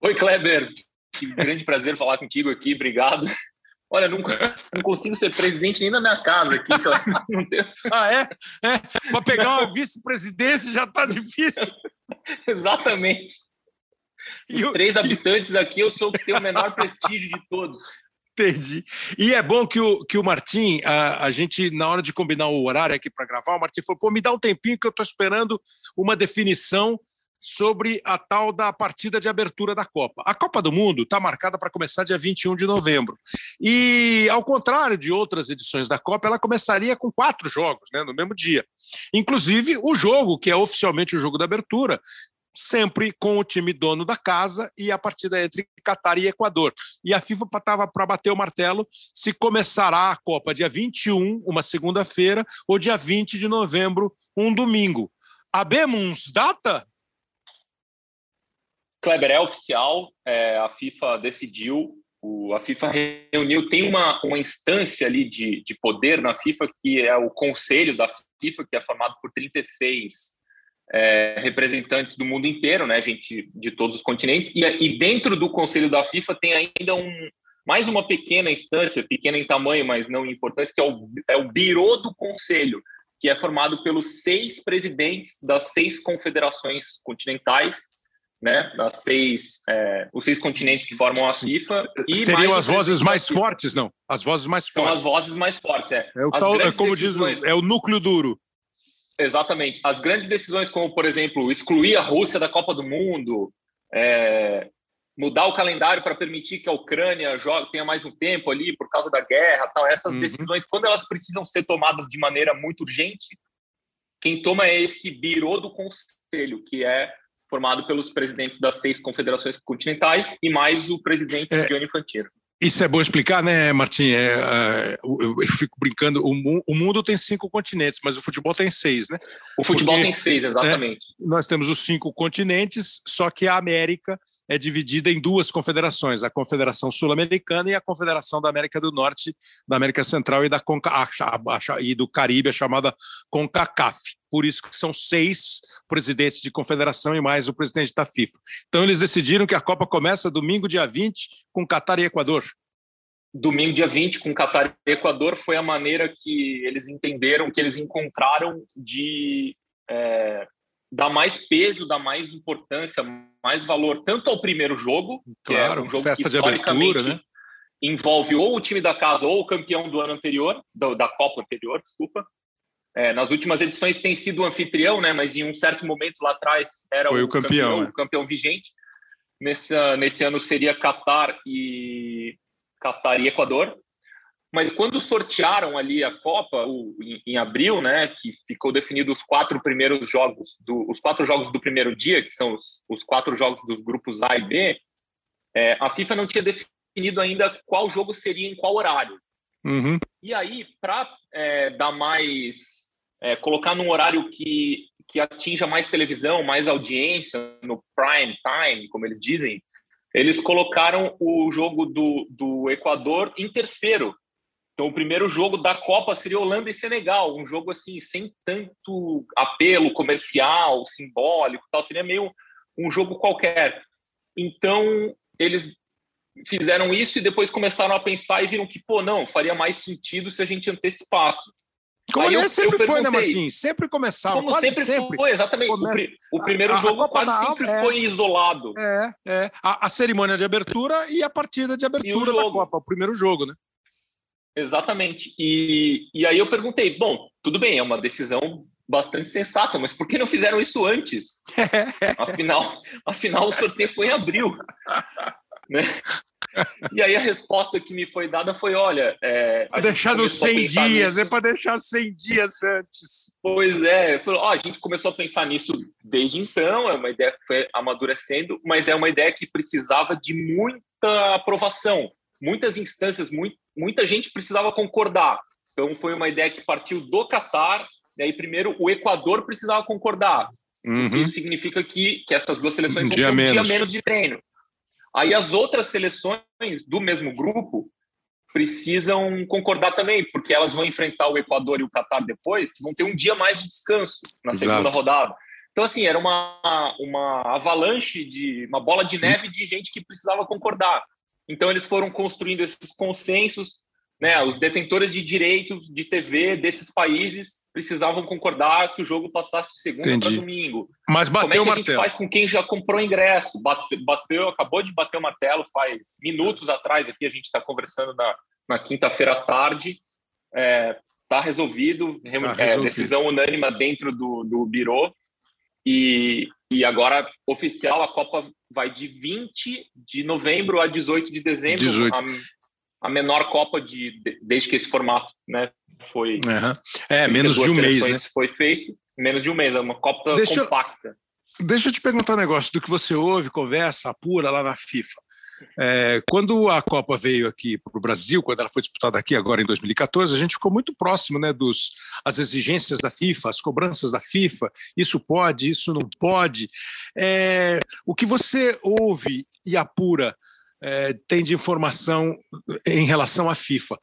Oi, Kleber. Que grande prazer falar contigo aqui. Obrigado. Olha, não, não consigo ser presidente nem na minha casa aqui. ah, é? é? Para pegar uma vice-presidência já está difícil. Exatamente. Os e três habitantes aqui, eu sou o que tem o menor prestígio de todos. Entendi. E é bom que o, que o Martim, a, a gente, na hora de combinar o horário aqui para gravar, o Martim falou: pô, me dá um tempinho que eu estou esperando uma definição sobre a tal da partida de abertura da Copa. A Copa do Mundo está marcada para começar dia 21 de novembro. E, ao contrário de outras edições da Copa, ela começaria com quatro jogos né, no mesmo dia. Inclusive o jogo, que é oficialmente o jogo da abertura, sempre com o time dono da casa e a partida entre Catar e Equador. E a FIFA estava para bater o martelo se começará a Copa dia 21, uma segunda-feira, ou dia 20 de novembro, um domingo. Abemos data? Kleber, é oficial, é, a FIFA decidiu, o, a FIFA reuniu, tem uma, uma instância ali de, de poder na FIFA, que é o Conselho da FIFA, que é formado por 36 é, representantes do mundo inteiro, né, gente de todos os continentes, e, e dentro do Conselho da FIFA tem ainda um, mais uma pequena instância, pequena em tamanho, mas não em importância, que é o, é o Biro do Conselho, que é formado pelos seis presidentes das seis confederações continentais, né, das seis, é, os seis continentes que formam a FIFA. Seriam as vozes mais fortes, não? As vozes mais fortes. São as vozes mais fortes, é. É, o tal, é como diz, é o núcleo duro. Exatamente. As grandes decisões, como, por exemplo, excluir a Rússia da Copa do Mundo, é, mudar o calendário para permitir que a Ucrânia jogue, tenha mais um tempo ali por causa da guerra, tal. Essas uhum. decisões, quando elas precisam ser tomadas de maneira muito urgente, quem toma é esse biro do conselho, que é formado pelos presidentes das seis confederações continentais e mais o presidente é, Gianni Infantino. Isso é bom explicar, né, Martim? É, é, eu, eu, fico brincando, o, o, mundo tem cinco continentes, mas o futebol tem seis, né? O futebol Porque, tem seis, exatamente. Né, nós temos os cinco continentes, só que a América é dividida em duas confederações, a Confederação Sul-Americana e a Confederação da América do Norte, da América Central e, da Conca, e do Caribe, a chamada CONCACAF. Por isso que são seis presidentes de confederação e mais o presidente da FIFA. Então eles decidiram que a Copa começa domingo, dia 20, com Catar e Equador. Domingo, dia 20, com Catar e Equador, foi a maneira que eles entenderam, que eles encontraram de é, dar mais peso, dar mais importância, mais valor tanto ao primeiro jogo, claro, que é um jogo festa que de abertura, né? envolve ou o time da casa ou o campeão do ano anterior, do, da Copa anterior, desculpa. É, nas últimas edições tem sido o anfitrião, né? Mas em um certo momento lá atrás era Foi o, o campeão, campeão, o campeão vigente. Nesse, nesse ano seria Qatar e Qatar e Equador. Mas quando sortearam ali a Copa o, em, em, abril, né, que ficou definido os quatro primeiros jogos, do, os quatro jogos do primeiro dia, que são os, os quatro jogos dos grupos A e B, é, a FIFA não tinha definido ainda qual jogo seria em qual horário. Uhum. E aí, para é, dar mais, é, colocar num horário que, que atinja mais televisão, mais audiência, no prime time, como eles dizem, eles colocaram o jogo do, do Equador em terceiro, então, o primeiro jogo da Copa seria Holanda e Senegal, um jogo assim sem tanto apelo comercial, simbólico, tal, seria meio um jogo qualquer. Então, eles fizeram isso e depois começaram a pensar e viram que, pô, não, faria mais sentido se a gente antecipasse. Como Aí sempre eu foi, né, Martins? Sempre começava. Como sempre, sempre, foi, exatamente. Começa... O, primeiro a, jogo a quase sempre é, foi isolado. É, é. A, a, cerimônia de abertura e a partida de abertura da Copa, o primeiro jogo, né? Exatamente. E, e aí eu perguntei, bom, tudo bem, é uma decisão bastante sensata, mas por que não fizeram isso antes? afinal, afinal o sorteio foi em abril. Né? E aí a resposta que me foi dada foi, olha... É, para deixar nos 100 dias, nisso. é para deixar 100 dias antes. Pois é, falou, ó, a gente começou a pensar nisso desde então, é uma ideia que foi amadurecendo, mas é uma ideia que precisava de muita aprovação, muitas instâncias, muito, muita gente precisava concordar. Então foi uma ideia que partiu do Catar, e aí primeiro o Equador precisava concordar. Uhum. Isso significa que, que essas duas seleções um vão ter um menos. dia menos de treino. Aí as outras seleções do mesmo grupo precisam concordar também, porque elas vão enfrentar o Equador e o Catar depois, que vão ter um dia mais de descanso na Exato. segunda rodada. Então, assim, era uma, uma avalanche de uma bola de neve de gente que precisava concordar. Então, eles foram construindo esses consensos, né, os detentores de direitos de TV desses países precisavam concordar que o jogo passasse de segunda para domingo. Mas bateu Como é que a gente faz com quem já comprou ingresso? Bateu, bateu, acabou de bater o martelo faz minutos atrás. Aqui a gente está conversando na, na quinta-feira à tarde. Está é, tá resolvido, tá resolvido. É, decisão unânima dentro do, do Biro. E, e agora, oficial, a Copa vai de 20 de novembro a 18 de dezembro. 18. A, a menor Copa de, desde que esse formato né, foi. Uhum. É, menos de um mês. Né? Foi feito, menos de um mês, é uma Copa deixa compacta. Eu, deixa eu te perguntar um negócio do que você ouve, conversa, apura lá na FIFA. É, quando a Copa veio aqui para o Brasil, quando ela foi disputada aqui agora em 2014, a gente ficou muito próximo né, dos as exigências da FIFA, as cobranças da FIFA. Isso pode, isso não pode. É, o que você ouve e apura é, tem de informação em relação à FIFA.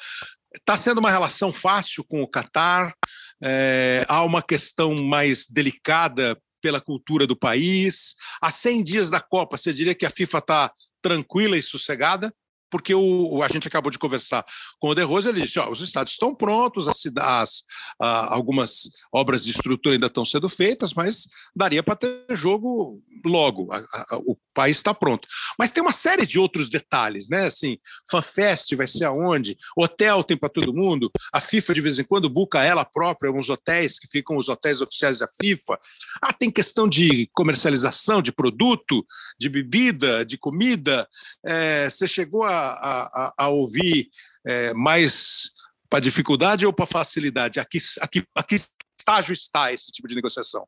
Está sendo uma relação fácil com o Catar? É, há uma questão mais delicada pela cultura do país? Há 100 dias da Copa, você diria que a FIFA está tranquila e sossegada? Porque o, a gente acabou de conversar com o De Rosa, ele disse: ó, os estádios estão prontos, as, as algumas obras de estrutura ainda estão sendo feitas, mas daria para ter jogo logo, a, a, o país está pronto. Mas tem uma série de outros detalhes, né? Assim, FanFest vai ser aonde? Hotel tem para todo mundo, a FIFA de vez em quando buca ela própria, uns hotéis que ficam os hotéis oficiais da FIFA. Ah, tem questão de comercialização de produto, de bebida, de comida. É, você chegou a a, a, ouvir é, mais para dificuldade ou para facilidade? Aqui, aqui, aqui estágio está esse tipo de negociação?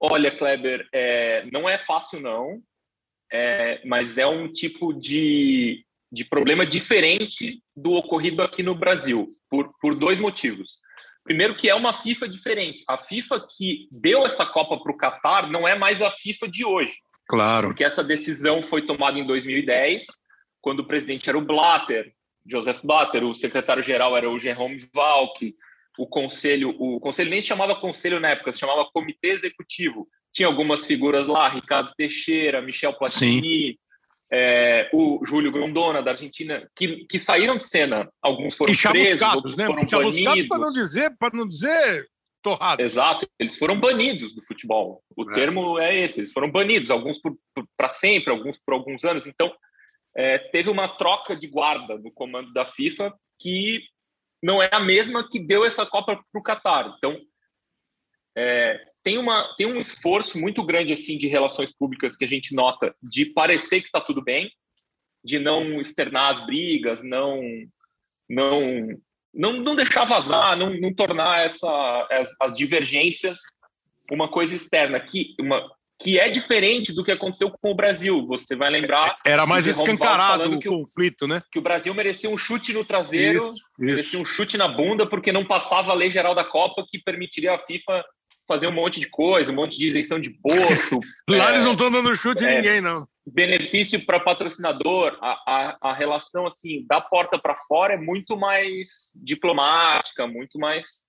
Olha, Kleber, é, não é fácil não, é, mas é um tipo de, de problema diferente do ocorrido aqui no Brasil, por, por dois motivos. Primeiro que é uma FIFA diferente. A FIFA que deu essa Copa para o Catar não é mais a FIFA de hoje. Claro. Porque essa decisão foi tomada em 2010 quando o presidente era o Blatter, Joseph Blatter, o secretário-geral era o Jerome Valk, o conselho, o conselho nem se chamava conselho na época, se chamava comitê executivo. Tinha algumas figuras lá, Ricardo Teixeira, Michel Platini, é, o Júlio Grondona, da Argentina, que, que saíram de cena. Alguns foram e presos, outros né? foram banidos. para não dizer, para não dizer torrado. Exato, eles foram banidos do futebol. O é. termo é esse, eles foram banidos, alguns para sempre, alguns por alguns anos. Então, é, teve uma troca de guarda no comando da FIFA que não é a mesma que deu essa Copa para o Qatar. Então, é, tem, uma, tem um esforço muito grande assim de relações públicas que a gente nota de parecer que está tudo bem, de não externar as brigas, não não não, não deixar vazar, não, não tornar essa, as, as divergências uma coisa externa. Que uma, que é diferente do que aconteceu com o Brasil. Você vai lembrar. Era mais escancarado o conflito, né? Que o Brasil merecia um chute no traseiro, isso, merecia um chute na bunda, porque não passava a lei geral da Copa que permitiria a FIFA fazer um monte de coisa, um monte de isenção de imposto. Lá é, eles não estão dando chute é, em ninguém, não. Benefício para patrocinador, a, a, a, relação assim da porta para fora é muito mais diplomática, muito mais.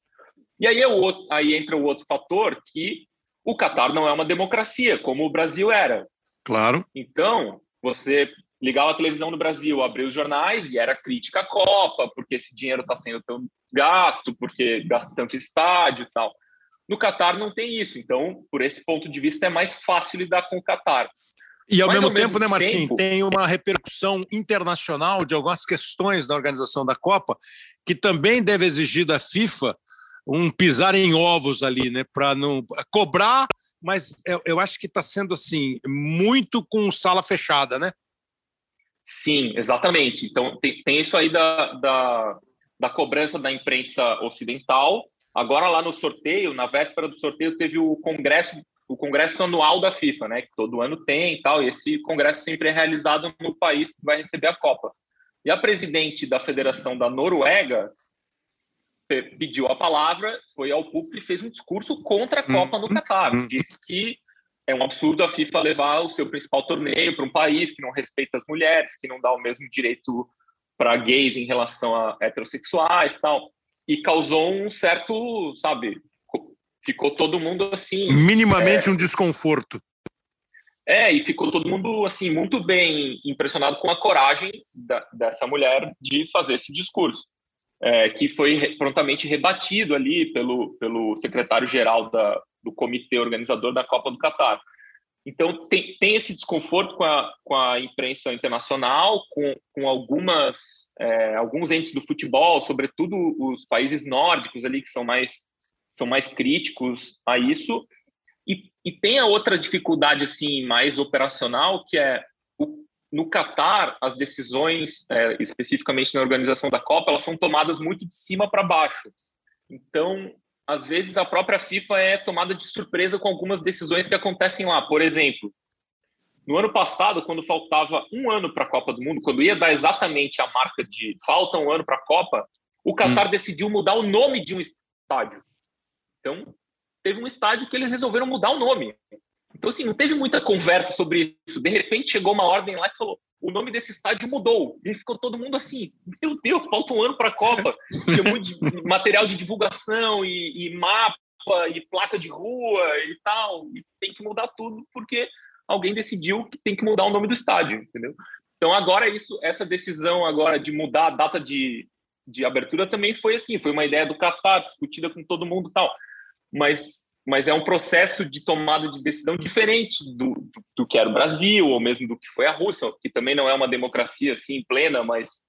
E aí, é o outro, aí entra o outro fator que o Catar não é uma democracia, como o Brasil era. Claro. Então, você ligava a televisão no Brasil, abria os jornais e era crítica à Copa, porque esse dinheiro está sendo tão gasto, porque gasta tanto estádio e tal. No Catar não tem isso, então, por esse ponto de vista, é mais fácil lidar com o Catar. E ao, mesmo, ao tempo, mesmo, né, Martim, tempo... tem uma repercussão internacional de algumas questões da organização da Copa que também deve exigir da FIFA um pisar em ovos ali, né, para não cobrar, mas eu, eu acho que está sendo assim muito com sala fechada, né? Sim, exatamente. Então tem, tem isso aí da, da, da cobrança da imprensa ocidental. Agora lá no sorteio, na véspera do sorteio, teve o congresso o congresso anual da FIFA, né, que todo ano tem e tal, e esse congresso sempre é realizado no país que vai receber a Copa. E a presidente da Federação da Noruega pediu a palavra, foi ao público e fez um discurso contra a Copa no Catar. Uhum. Disse que é um absurdo a FIFA levar o seu principal torneio para um país que não respeita as mulheres, que não dá o mesmo direito para gays em relação a heterossexuais tal. E causou um certo, sabe, ficou todo mundo assim. Minimamente é, um desconforto. É, e ficou todo mundo assim muito bem impressionado com a coragem da, dessa mulher de fazer esse discurso, é, que foi prontamente rebatido ali pelo, pelo secretário-geral do comitê organizador da Copa do Catar. Então, tem, tem esse desconforto com a, com a imprensa internacional, com, com algumas, é, alguns entes do futebol, sobretudo os países nórdicos ali, que são mais são mais críticos a isso. E, e tem a outra dificuldade assim mais operacional, que é no Catar, as decisões, é, especificamente na organização da Copa, elas são tomadas muito de cima para baixo. Então, às vezes, a própria FIFA é tomada de surpresa com algumas decisões que acontecem lá. Por exemplo, no ano passado, quando faltava um ano para a Copa do Mundo, quando ia dar exatamente a marca de falta um ano para a Copa, o Qatar hum. decidiu mudar o nome de um estádio. Então, teve um estádio que eles resolveram mudar o nome. Então, assim, não teve muita conversa sobre isso. De repente, chegou uma ordem lá que falou: o nome desse estádio mudou. E ficou todo mundo assim: meu Deus, falta um ano para a Copa. Tinha muito material de divulgação e, e, mapa e placa de rua e tal. E tem que mudar tudo porque alguém decidiu que tem que mudar o nome do estádio, entendeu? Então, agora, isso, essa decisão agora de mudar a data de, de abertura também foi assim: foi uma ideia do Qatar, discutida com todo mundo tal mas, mas é um processo de tomada de decisão diferente do, do, do, que era o Brasil, ou mesmo do que foi a Rússia, que também não é uma democracia assim plena, mas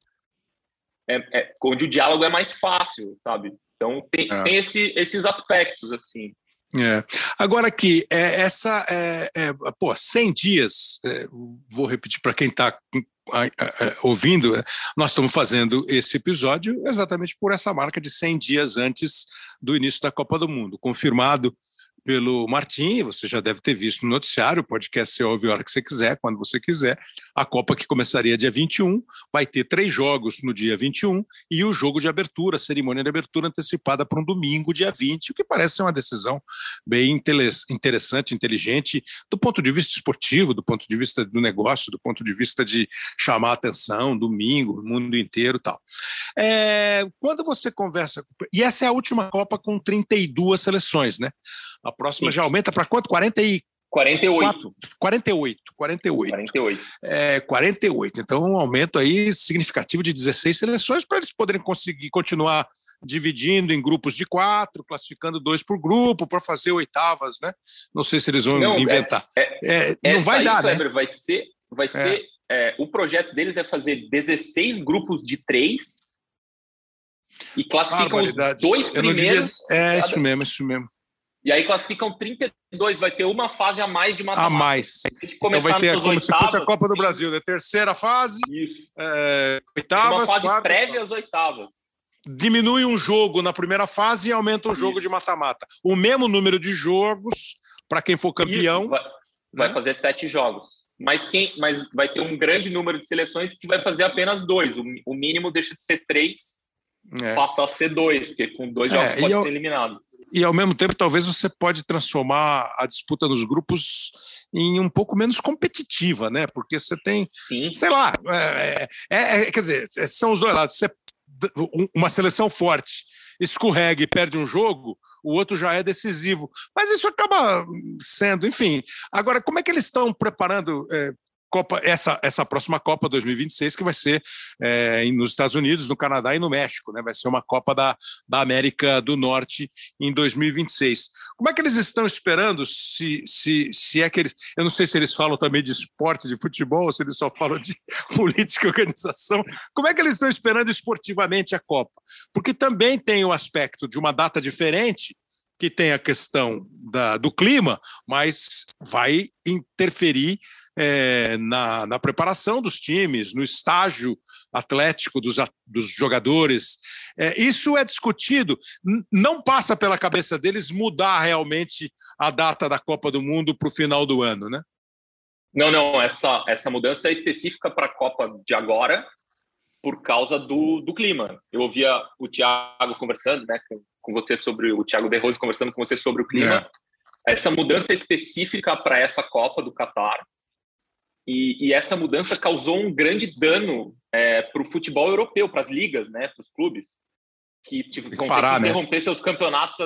é, é onde o diálogo é mais fácil, sabe? Então tem, é. tem esse, esses aspectos assim. É. Agora aqui, é, essa é, é, pô, 100 dias, é, vou repetir para quem está ouvindo, é, nós estamos fazendo esse episódio exatamente por essa marca de 100 dias antes do início da Copa do Mundo, confirmado pelo Martim, você já deve ter visto no noticiário, o podcast você ouve a hora que você quiser, quando você quiser. A Copa que começaria dia 21, vai ter três jogos no dia 21 e o jogo de abertura, a cerimônia de abertura antecipada para um domingo, dia 20, o que parece ser uma decisão bem interessante, inteligente, do ponto de vista esportivo, do ponto de vista do negócio, do ponto de vista de chamar atenção, domingo, mundo inteiro tal. É, quando você conversa, e essa é a última Copa com 32 seleções, né? A próxima Sim. já aumenta para quanto? 40 e 48. 48, 48. 48. É, 48. Então, um aumento aí significativo de 16 seleções para eles poderem conseguir continuar dividindo em grupos de quatro, classificando dois por grupo, para fazer oitavas, né? Não sei se eles vão não, inventar. É, é, não vai aí, dar, Kleber, né? Vai ser, vai é. ser é, o projeto deles é fazer 16 grupos de três e classificam os dois primeiros. Devia... É, isso mesmo, isso mesmo. E aí classificam 32, vai ter uma fase a mais de mata-mata. A mais. Então vai ter como oitavas, se fosse a Copa do Brasil, né? Terceira fase, Isso. É, oitavas, Uma fase prévia às oitavas. Diminui um jogo na primeira fase e aumenta um Isso. jogo de mata-mata. O mesmo número de jogos para quem for campeão. Isso, vai, né? vai, fazer sete jogos. Mas, quem, mas vai ter um grande número de seleções que vai fazer apenas dois. O, o mínimo deixa de ser três, é. passa a ser dois, porque com dois é, jogos pode eu... ser eliminado e ao mesmo tempo talvez você pode transformar a disputa nos grupos em um pouco menos competitiva, né? Porque você tem, Sim. sei lá, é, é, é, quer dizer, são os dois lados. Você, uma seleção forte escorrega e perde um jogo, o outro já é decisivo. Mas isso acaba sendo, enfim. Agora, como é que eles estão preparando? É, Copa, essa, essa próxima Copa 2026, que vai ser é, nos Estados Unidos, no Canadá e no México, né? Vai ser uma Copa da, da América do Norte em 2026. Como é que eles estão esperando? Se, se, se é que eles. Eu não sei se eles falam também de esporte, de futebol, ou se eles só falam de política e organização. Como é que eles estão esperando esportivamente a Copa? Porque também tem o aspecto de uma data diferente que tem a questão da, do clima, mas vai interferir é, na, na, preparação dos times, no estágio atlético dos, dos jogadores. É, isso é discutido. não passa pela cabeça deles mudar realmente a data da Copa do Mundo para o final do ano, né? Não, não. Essa, essa mudança é específica para a Copa de agora, por causa do, do clima. Eu ouvia o Thiago conversando né, com, com você sobre o Thiago De Rose conversando com você sobre o clima. É. Essa mudança é específica para essa Copa do Catar e, e, essa mudança causou um grande dano é, para o futebol europeu, para as ligas, né, para os clubes, que tipo, ter que né? interromper né? seus campeonatos,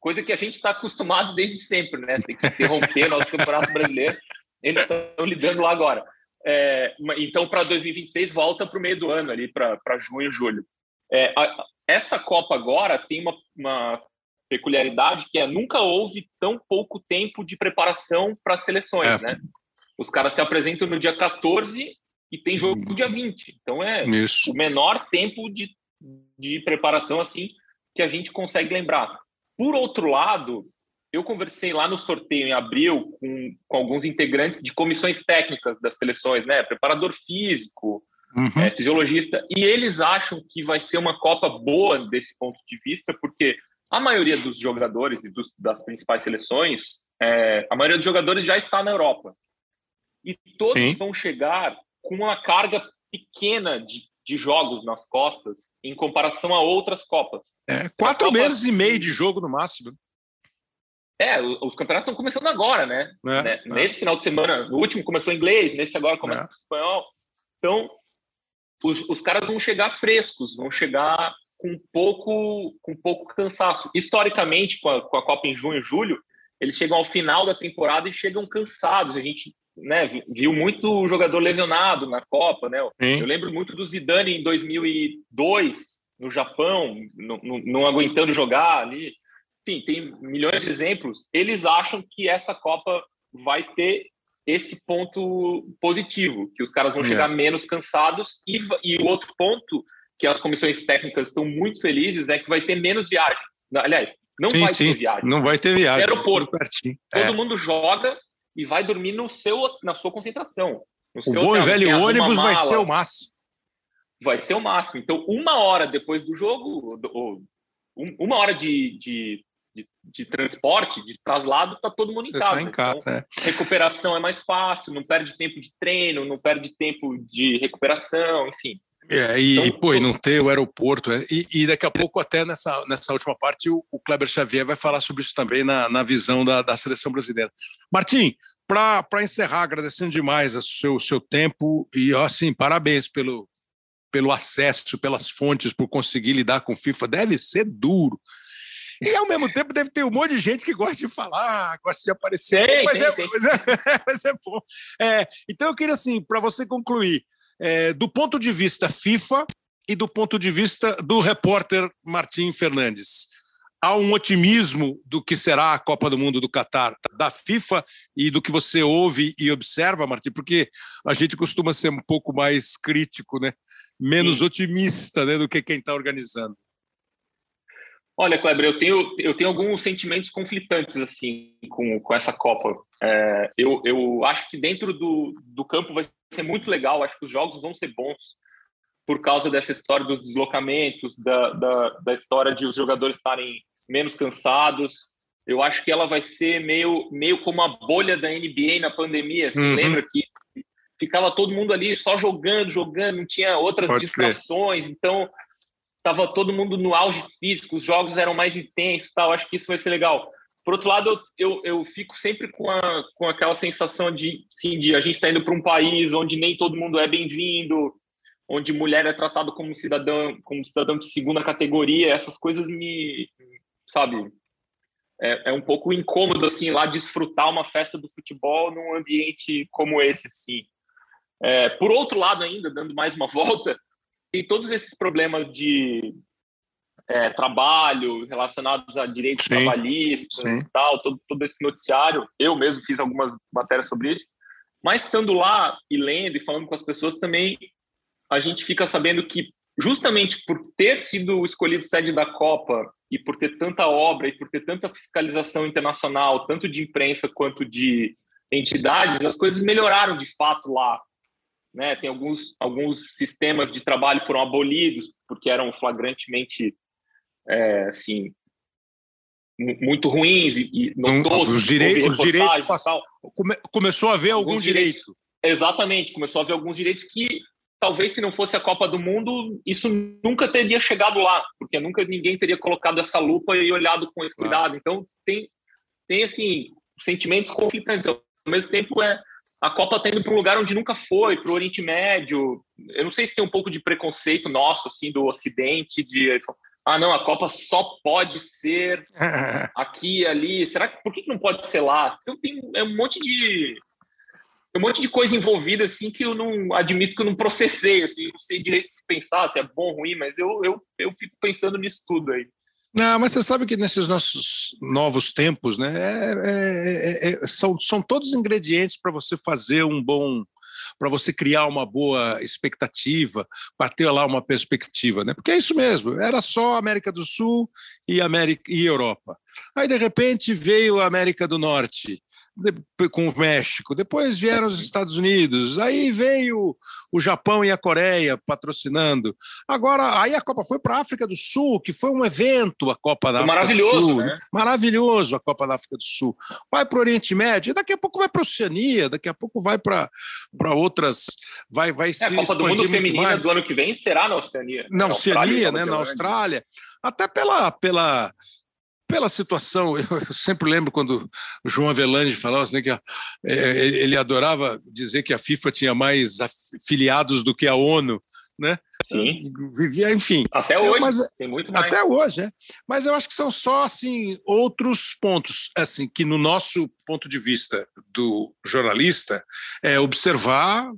coisa que a gente está acostumado desde sempre, né? Tem que interromper nosso campeonato brasileiro. Eles estão lidando lá agora. É, então, para 2026, volta para o meio do ano, ali para junho, julho. É, a, essa Copa agora tem uma, uma peculiaridade que é nunca houve tão pouco tempo de preparação para as seleções, é. né? Os caras se apresentam no dia 14 e tem jogo no dia 20. Então é Isso. o menor tempo de, de preparação assim que a gente consegue lembrar. Por outro lado, eu conversei lá no sorteio em abril com, com alguns integrantes de comissões técnicas das seleções, né? Preparador físico, uhum. é, fisiologista, e eles acham que vai ser uma Copa boa desse ponto de vista, porque a maioria dos jogadores e dos, das principais seleções, é, a maioria dos jogadores já está na Europa e todos Sim. vão chegar com uma carga pequena de, de jogos nas costas em comparação a outras Copas. É, quatro Copa, meses e meio de jogo no máximo. É, os campeonatos estão começando agora, né? É, né? É. Nesse final de semana, no último começou em inglês, nesse agora começa é. em espanhol. Então, os, os caras vão chegar frescos, vão chegar com pouco, com pouco cansaço. Historicamente, com a, com a Copa em junho e julho, eles chegam ao final da temporada e chegam cansados. A gente né, viu muito jogador lesionado na Copa, né? Sim. Eu lembro muito do Zidane em 2002 no Japão, não, não, aguentando jogar ali. Enfim, tem milhões de exemplos. Eles acham que essa Copa vai ter esse ponto positivo, que os caras vão chegar é. menos cansados e, e o outro ponto que as comissões técnicas estão muito felizes é que vai ter menos viagens. Aliás, não sim, vai sim. ter viagem. Não vai ter viagem. Aeroporto. Todo é. mundo joga e vai dormir no seu, na sua concentração. o bom e velho ônibus vai ser o máximo. Vai ser o máximo. Então, uma hora depois do jogo, uma hora de, de, de, de transporte, de traslado, está todo mundo em Você casa. Tá em casa então, é. Recuperação é mais fácil, não perde tempo de treino, não perde tempo de recuperação, enfim. É, e, então, pô, e não ter o aeroporto. É, e, e, daqui a pouco, até nessa, nessa última parte, o, o Kleber Xavier vai falar sobre isso também na, na visão da, da seleção brasileira. Martim, para encerrar, agradecendo demais o seu, seu tempo e, assim, parabéns pelo, pelo acesso, pelas fontes, por conseguir lidar com FIFA. Deve ser duro. E ao mesmo tempo deve ter um monte de gente que gosta de falar, gosta de aparecer. Tem, mas, é. Mas, é, mas é bom. É, então eu queria, assim, para você concluir, é, do ponto de vista FIFA e do ponto de vista do repórter Martim Fernandes. Há um otimismo do que será a Copa do Mundo do Catar, da FIFA e do que você ouve e observa, Martim, porque a gente costuma ser um pouco mais crítico, né? menos Sim. otimista né, do que quem está organizando. Olha, Kleber, eu tenho, eu tenho alguns sentimentos conflitantes assim com, com essa Copa. É, eu, eu acho que dentro do, do campo vai ser muito legal, acho que os jogos vão ser bons por causa dessa história dos deslocamentos, da, da, da história de os jogadores estarem menos cansados. Eu acho que ela vai ser meio, meio como a bolha da NBA na pandemia. Você uhum. lembra que ficava todo mundo ali só jogando, jogando, não tinha outras Pode distrações. Então, estava todo mundo no auge físico, os jogos eram mais intensos, tal. Acho que isso vai ser legal. Por outro lado, eu, eu, eu fico sempre com, a, com aquela sensação de, sim, de a gente está indo para um país onde nem todo mundo é bem-vindo, onde mulher é tratado como cidadão, como cidadão de segunda categoria. Essas coisas me, sabe, é, é um pouco incômodo assim lá desfrutar uma festa do futebol num ambiente como esse, assim. É, por outro lado, ainda, dando mais uma volta, tem todos esses problemas de é, trabalho relacionados a direitos sim, trabalhistas sim. e tal, todo, todo esse noticiário. Eu mesmo fiz algumas matérias sobre isso. Mas estando lá e lendo e falando com as pessoas também, a gente fica sabendo que justamente por ter sido escolhido sede da Copa e por ter tanta obra e por ter tanta fiscalização internacional, tanto de imprensa quanto de entidades, as coisas melhoraram de fato lá. Né? Tem alguns, alguns sistemas de trabalho foram abolidos porque eram flagrantemente é, assim muito ruins e, e notosos. Os, direi os direitos passaram. Come, começou a haver algum direito. Direitos, exatamente, começou a haver alguns direitos que talvez se não fosse a Copa do Mundo, isso nunca teria chegado lá, porque nunca ninguém teria colocado essa lupa e olhado com esse cuidado. Então tem tem assim sentimentos conflitantes. Ao mesmo tempo é a Copa está indo para um lugar onde nunca foi, para o Oriente Médio. Eu não sei se tem um pouco de preconceito nosso assim do Ocidente de ah não a Copa só pode ser aqui ali. Será que por que não pode ser lá? Então tem é um monte de tem um monte de coisa envolvida assim que eu não admito que eu não processei, assim, não sei direito de pensar se é bom ou ruim, mas eu, eu, eu fico pensando nisso tudo aí. Não, mas você sabe que nesses nossos novos tempos, né, é, é, é, são, são todos ingredientes para você fazer um bom, para você criar uma boa expectativa, para ter lá uma perspectiva, né? Porque é isso mesmo, era só América do Sul e América e Europa. Aí de repente veio a América do Norte com o México, depois vieram os Estados Unidos, aí veio o Japão e a Coreia patrocinando. Agora, aí a Copa foi para a África do Sul, que foi um evento, a Copa da África do Sul. Né? Maravilhoso a Copa da África do Sul. Vai para o Oriente Médio, daqui a pouco vai para a Oceania, daqui a pouco vai para outras. Vai, vai é, a Copa do Mundo Feminina do ano que vem será na Oceania. Na Oceania, né? Na Austrália. Até pela. pela pela situação, eu, sempre lembro quando o João Avelange falava assim que a, é, ele adorava dizer que a FIFA tinha mais afiliados do que a ONU, né? Sim. Vivia, enfim. Até hoje, mas, tem muito mais. Até hoje, é. Mas eu acho que são só assim outros pontos, assim, que no nosso ponto de vista do jornalista é observar,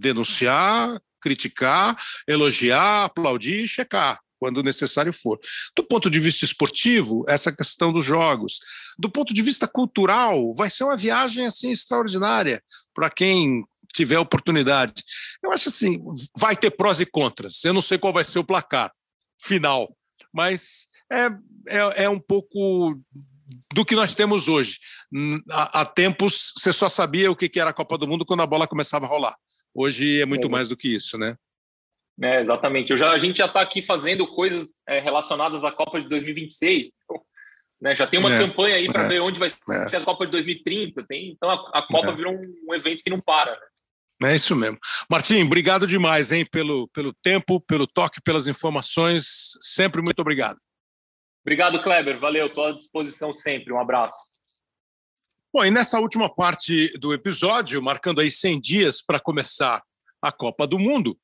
denunciar, criticar, elogiar, aplaudir e checar quando necessário for. Do ponto de vista esportivo, essa questão dos jogos. Do ponto de vista cultural, vai ser uma viagem assim extraordinária para quem tiver oportunidade. Eu acho assim, vai ter prós e contras. Eu não sei qual vai ser o placar final, mas é, é, é um pouco do que nós temos hoje. Há, há tempos você só sabia o que era a Copa do Mundo quando a bola começava a rolar. Hoje é muito é. mais do que isso, né? É, exatamente. Eu já, a gente já está aqui fazendo coisas é, relacionadas à Copa de 2026. Né? Já tem uma é, campanha aí para é, ver onde vai é. ser a Copa de 2030. Tem, então a, a Copa é. virou um, um, evento que não para. Né? É isso mesmo. Martim, obrigado demais hein, pelo, pelo tempo, pelo toque, pelas informações. Sempre muito obrigado. Obrigado, Kleber. Valeu, estou à disposição sempre. Um abraço. Bom, e nessa última parte do episódio, marcando aí 100 dias para começar a Copa do Mundo,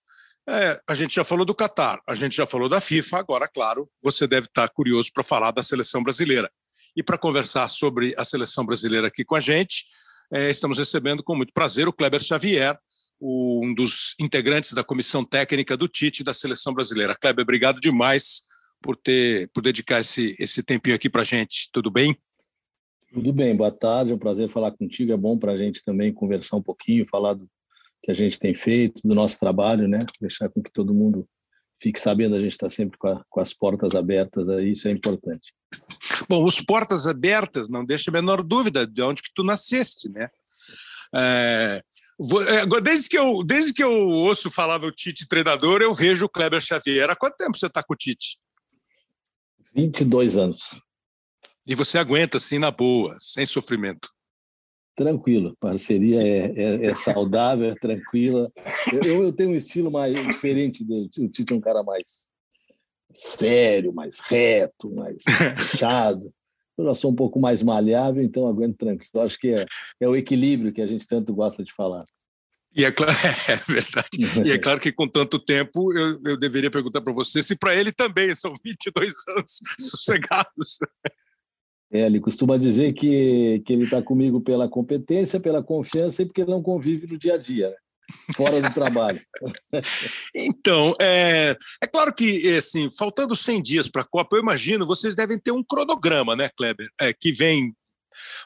é, a gente já falou do Catar, a gente já falou da FIFA, agora, claro, você deve estar curioso para falar da seleção brasileira. E para conversar sobre a seleção brasileira aqui com a gente, é, estamos recebendo com muito prazer o Kleber Xavier, um dos integrantes da comissão técnica do Tite da seleção brasileira. Kleber, obrigado demais por ter por dedicar esse, esse tempinho aqui para a gente. Tudo bem? Tudo bem, boa tarde, é um prazer falar contigo. É bom para a gente também conversar um pouquinho, falar do, que a gente tem feito, do nosso trabalho, né? Deixar com que todo mundo fique sabendo, a gente está sempre com, a, com, as portas abertas aí, isso é importante. Bom, os portas abertas, não deixa a menor dúvida de onde que tu nasceste, né? É, é desde, que eu, desde que eu ouço falar do Tite treinador, eu vejo o Kleber Xavier. Há quanto tempo você está com o Tite? 22 anos. E você aguenta assim na boa, sem sofrimento? Tranquilo, parceria é, é, é saudável, é tranquila. Eu, eu, tenho um estilo mais diferente dele. O Tito é um cara mais sério, mais reto, mais fechado. Eu já sou um pouco mais maleável, então aguento tranquilo. Acho que é, é o equilíbrio que a gente tanto gosta de falar. E é, claro, é verdade. E é claro que com tanto tempo eu, eu deveria perguntar para você se para ele também são 22 anos sossegados. É, ele costuma dizer que, que ele está comigo pela competência, pela confiança e porque não convive no dia a dia. Né? fora do trabalho. então, é, é claro que, assim, faltando 100 dias para a Copa, eu imagino, vocês devem ter um cronograma, né, Kleber? É, que vem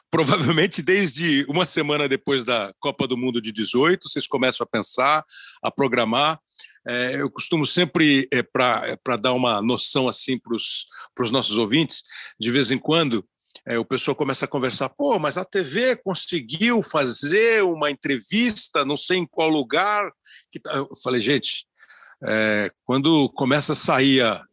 provavelmente desde uma semana depois da Copa do Mundo de 18, vocês começam a pensar, a programar. É, eu costumo sempre, é, para é, dar uma noção assim para os nossos ouvintes, de vez em quando, é, o pessoal começa a conversar, pô, mas a TV conseguiu fazer uma entrevista, não sei em qual lugar. Que tá... Eu falei, gente, é, quando começa a sair a,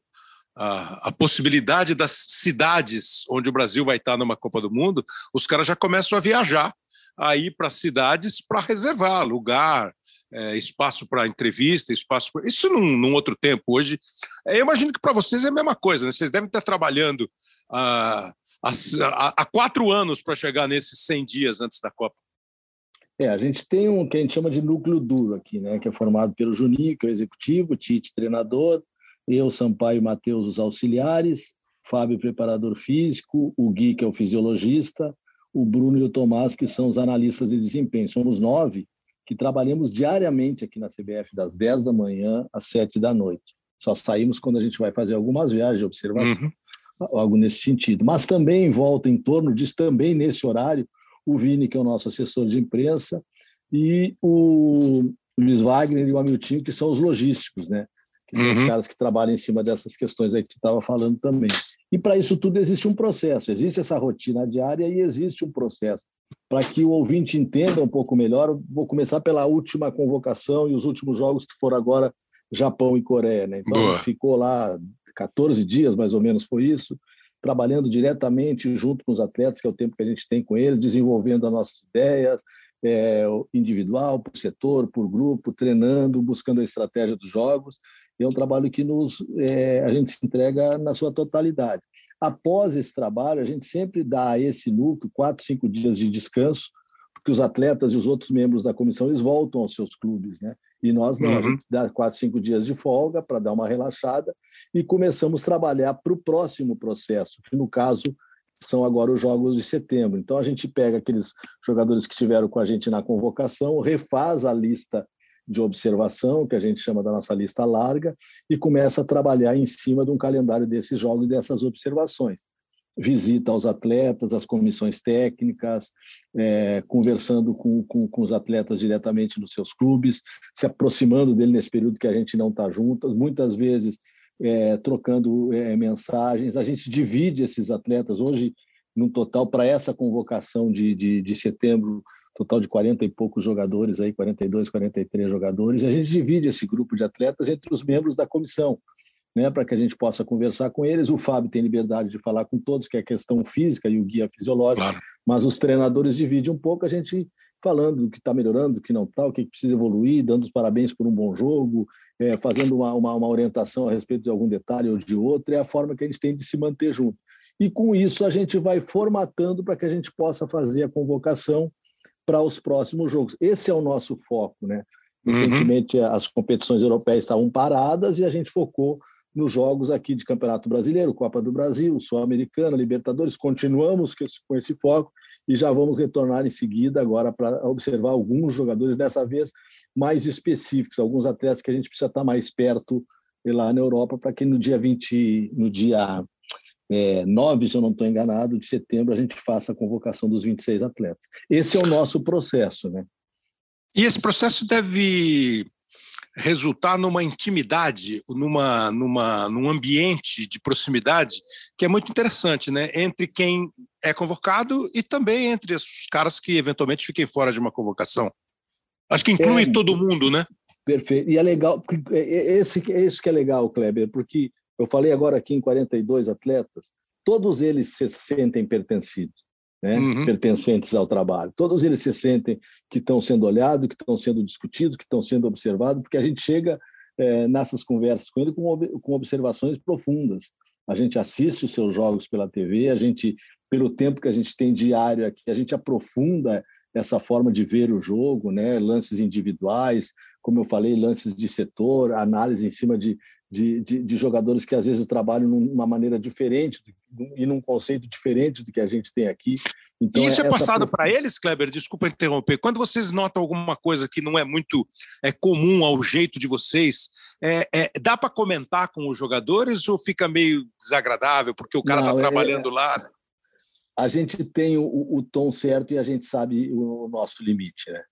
a, a, possibilidade das cidades onde o Brasil vai estar numa Copa do Mundo, os caras já começam a viajar, a ir para cidades para reservar lugar, é, espaço para entrevista, espaço pra... Isso num, num, outro tempo. Hoje, é, eu imagino que para vocês é a mesma coisa, né? vocês devem estar trabalhando. Ah, há, quatro anos para chegar nesses 100 dias antes da Copa. É, a gente tem um que a gente chama de núcleo duro aqui, né? Que é formado pelo Juninho, que é o executivo, Tite, treinador, eu, Sampaio e Matheus, os auxiliares, Fábio, preparador físico, o Gui, que é o fisiologista, o Bruno e o Tomás, que são os analistas de desempenho. Somos nove que trabalhamos diariamente aqui na CBF, das 10 da manhã às 7 da noite. Só saímos quando a gente vai fazer algumas viagens de observação. Uhum algo nesse sentido. Mas também volta em torno disso, também nesse horário, o Vini, que é o nosso assessor de imprensa, e o Luiz Wagner e o Hamilton, que são os logísticos, né? que são uhum. os caras que trabalham em cima dessas questões aí que tu estava falando também. E para isso tudo existe um processo, existe essa rotina diária e existe um processo. Para que o ouvinte entenda um pouco melhor, vou começar pela última convocação e os últimos jogos que foram agora Japão e Coreia. Né? Então, ficou lá 14 dias, mais ou menos, foi isso, trabalhando diretamente junto com os atletas, que é o tempo que a gente tem com eles, desenvolvendo as nossas ideias, é, individual, por setor, por grupo, treinando, buscando a estratégia dos jogos. É um trabalho que nos, é, a gente se entrega na sua totalidade. Após esse trabalho, a gente sempre dá a esse núcleo quatro, cinco dias de descanso, porque os atletas e os outros membros da comissão eles voltam aos seus clubes, né? E nós não, uhum. a gente dá quatro, cinco dias de folga para dar uma relaxada e começamos a trabalhar para o próximo processo, que no caso são agora os jogos de setembro. Então a gente pega aqueles jogadores que estiveram com a gente na convocação, refaz a lista de observação, que a gente chama da nossa lista larga, e começa a trabalhar em cima de um calendário desses jogos e dessas observações visita aos atletas, às comissões técnicas, é, conversando com, com, com, os atletas diretamente nos seus clubes, se aproximando dele nesse período que a gente não está juntas, muitas vezes é, trocando é, mensagens. A gente divide esses atletas hoje, no total, para essa convocação de, de, de setembro, total de 40 e poucos jogadores, aí 42, 43 jogadores, a gente divide esse grupo de atletas entre os membros da comissão né, para que a gente possa conversar com eles. O Fábio tem liberdade de falar com todos, que é questão física e o guia fisiológico, claro. mas os treinadores dividem um pouco a gente falando do que está melhorando, do que não está, o que precisa evoluir, dando os parabéns por um bom jogo, é, fazendo uma, uma, uma, orientação a respeito de algum detalhe ou de outro, é a forma que a gente tem de se manter junto. E com isso a gente vai formatando para que a gente possa fazer a convocação para os próximos jogos. Esse é o nosso foco, né? Uhum. Recentemente uhum. as competições europeias estavam paradas e a gente focou nos jogos aqui de Campeonato Brasileiro, Copa do Brasil, Sul-Americana, Libertadores. Continuamos com esse foco e já vamos retornar em seguida agora para observar alguns jogadores, dessa vez mais específicos, alguns atletas que a gente precisa estar mais perto lá na Europa, para que no dia 20, no dia é, 9, se eu não estou enganado, de setembro, a gente faça a convocação dos 26 atletas. Esse é o nosso processo, né? E esse processo deve resultar numa intimidade, numa, numa, num ambiente de proximidade que é muito interessante, né? Entre quem é convocado e também entre os caras que eventualmente fiquem fora de uma convocação. Acho que inclui é, todo mundo, né? Perfeito. E é legal, é, é, esse, é isso que é legal, Kleber, porque eu falei agora aqui em 42 atletas, todos eles se sentem pertencidos né, uhum. pertencentes ao trabalho. Todos eles se sentem que estão sendo olhados, que estão sendo discutidos, que estão sendo observados, porque a gente chega é, nessas conversas com ele com, com observações profundas. A gente assiste os seus jogos pela TV, a gente, pelo tempo que a gente tem diário aqui, a gente aprofunda essa forma de ver o jogo, né? lances individuais, como eu falei, lances de setor, análise em cima de, de, de, de, jogadores que às vezes trabalham numa maneira diferente e num conceito diferente do que a gente tem aqui. Então, e isso é, é passado para eles, Kleber? Desculpa interromper. Quando vocês notam alguma coisa que não é muito é, comum ao jeito de vocês, é, é dá para comentar com os jogadores ou fica meio desagradável porque o cara está é, trabalhando lá? Né? A gente tem o, o, tom certo e a gente sabe o nosso limite, né?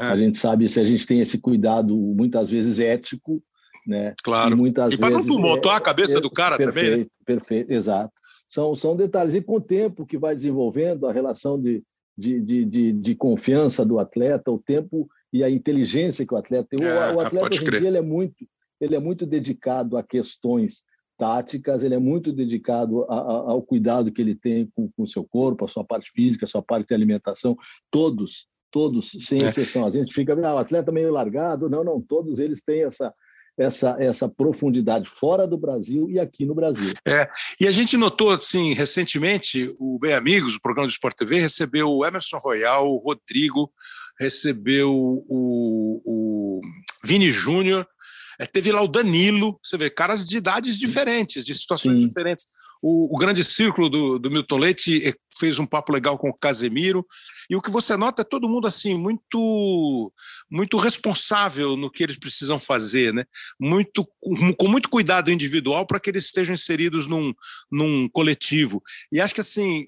A gente sabe se a gente tem esse cuidado, muitas vezes ético, né? Claro. E, muitas e para não tumultuar é, a cabeça do cara perfeito, também. Né? Perfeito, exato. São, são detalhes. E com o tempo que vai desenvolvendo a relação de, de, de, de, de confiança do atleta, o tempo e a inteligência que o atleta tem. É, o, atleta hoje em dia ele é muito ele é muito dedicado a questões táticas, ele é muito dedicado a, a, ao cuidado que ele tem com o seu corpo, a sua parte física, a sua parte de alimentação, todos, todos, sem é. exceção. A gente fica, ah, o atleta meio largado, não, não, todos eles têm essa, essa, essa profundidade fora do Brasil e aqui no Brasil. É, e a gente notou, assim, recentemente, o Bem Amigos, o programa do Sport TV, recebeu o Emerson Royal, o Rodrigo, recebeu o, o Vini Júnior, é, teve lá o Danilo, você vê, caras de idades diferentes, de situações Sim. diferentes. O, o, grande círculo do, do Milton Leite eh, fez um papo legal com o Casemiro. E o que você nota é todo mundo assim muito muito responsável no que eles precisam fazer, né? Muito com muito cuidado individual para que eles estejam inseridos num, num coletivo. E acho que assim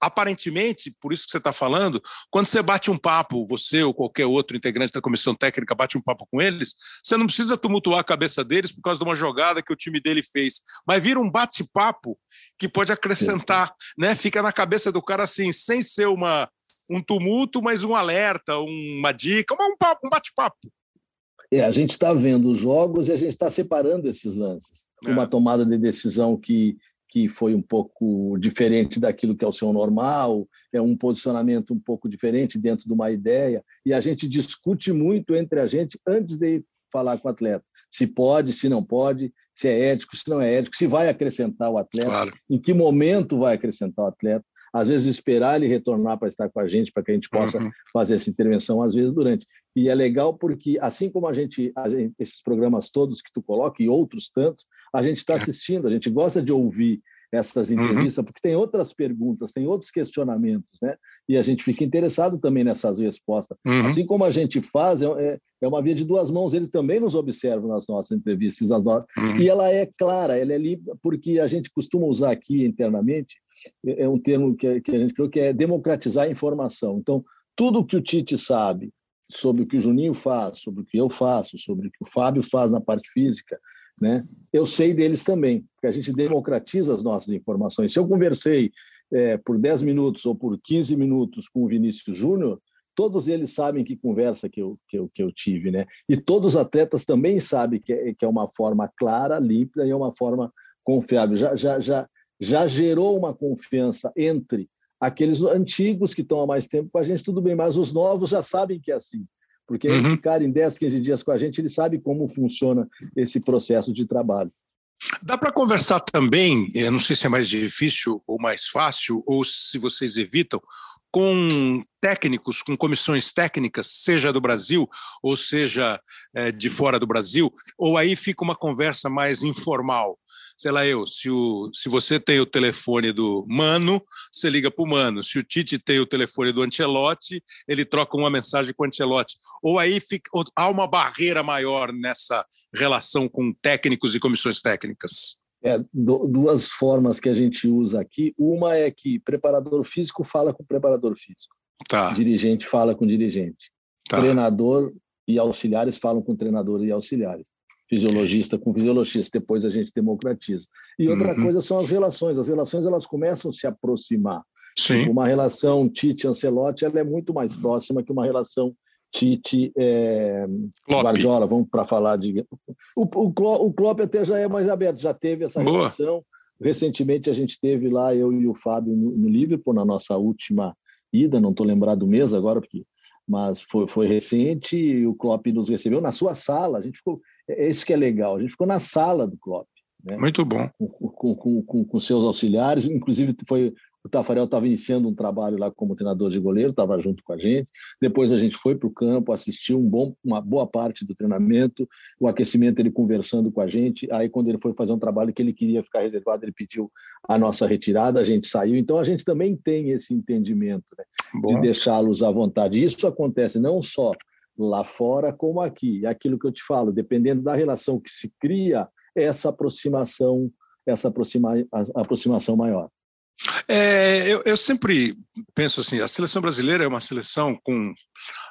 aparentemente, por isso que você está falando, quando você bate um papo, você ou qualquer outro integrante da comissão técnica bate um papo com eles, você não precisa tumultuar a cabeça deles por causa de uma jogada que o time dele fez, mas vira um bate-papo que pode acrescentar, né? Fica na cabeça do cara assim, sem ser uma, um tumulto, mas um alerta, uma dica, um, um bate-papo. É, a gente está vendo os jogos e a gente está separando esses lances. É. Uma tomada de decisão que que foi um pouco diferente daquilo que é o seu normal, é um posicionamento um pouco diferente dentro de uma ideia, e a gente discute muito entre a gente antes de falar com o atleta. Se pode, se não pode, se é ético, se não é ético, se vai acrescentar o atleta, claro. em que momento vai acrescentar o atleta. Às vezes esperar ele retornar para estar com a gente, para que a gente possa uhum. fazer essa intervenção, às vezes durante. E é legal porque, assim como a gente, a gente esses programas todos que tu coloca e outros tantos, a gente está assistindo, a gente gosta de ouvir essas uhum. entrevistas, uhum. porque tem outras perguntas, tem outros questionamentos, né? E a gente fica interessado também nessas respostas. Uhum. Assim como a gente faz, é, é, é uma via de duas mãos, eles também nos observam nas nossas entrevistas, uhum. e ela é clara, ela é livre, porque a gente costuma usar aqui internamente, é, é um termo que, que a gente criou, que é democratizar a informação. Então, tudo que o Tite sabe sobre o que o Juninho faz, sobre o que eu faço, sobre o que o Fábio faz na parte física, né? Eu sei deles também, porque a gente democratiza as nossas informações. Se eu conversei é, por 10 minutos ou por 15 minutos com o Vinícius Júnior, todos eles sabem que conversa que eu, que eu, que eu tive, né? E todos os atletas também sabem que é, que é uma forma clara, límpida e é uma forma confiável. Já, já, já, já gerou uma confiança entre aqueles antigos que estão há mais tempo com a gente, tudo bem, mas os novos já sabem que é assim porque uhum. eles ficarem 10, 15 dias com a gente, eles sabem como funciona esse processo de trabalho. Dá para conversar também, eu não sei se é mais difícil ou mais fácil, ou se vocês evitam, com técnicos, com comissões técnicas, seja do Brasil ou seja é, de fora do Brasil, ou aí fica uma conversa mais informal sei lá eu, se, o, se você tem o telefone do Mano, você liga para o Mano. Se o Tite tem o telefone do Ancelotti, ele troca uma mensagem com o Ancelotti. Ou aí fica, ou, há uma barreira maior nessa relação com técnicos e comissões técnicas? É, duas formas que a gente usa aqui. Uma é que preparador físico fala com preparador físico. Tá. Dirigente fala com dirigente. Tá. Treinador e auxiliares falam com treinador e auxiliares fisiologista com fisiologista, depois a gente democratiza. E outra uhum. coisa são as relações. As relações elas começam a se aproximar. Sim. Tipo, uma relação Tite-Ancelotti ela é muito mais próxima que uma relação Tite é, Guardiola, vamos para falar de. O, o, o Klopp até já é mais aberto, já teve essa Boa. relação. Recentemente a gente teve lá, eu e o Fábio, no, no Liverpool, na nossa última ida, não estou lembrado do mês agora, porque, mas foi, foi recente, e o Klopp nos recebeu na sua sala. A gente ficou, é, é isso que é legal. A gente ficou na sala do Klopp. Né? Muito bom. Com, com, com, com, seus auxiliares, inclusive foi Tafarel estava iniciando um trabalho lá como treinador de goleiro, estava junto com a gente. Depois a gente foi para o campo, assistiu um bom, uma boa parte do treinamento, o aquecimento ele conversando com a gente. Aí quando ele foi fazer um trabalho que ele queria ficar reservado, ele pediu a nossa retirada, a gente saiu. Então a gente também tem esse entendimento né, de deixá-los à vontade. Isso acontece não só lá fora como aqui. Aquilo que eu te falo, dependendo da relação que se cria, essa aproximação, essa aproxima, aproximação maior. É, eu, eu, sempre penso assim: a seleção brasileira é uma seleção com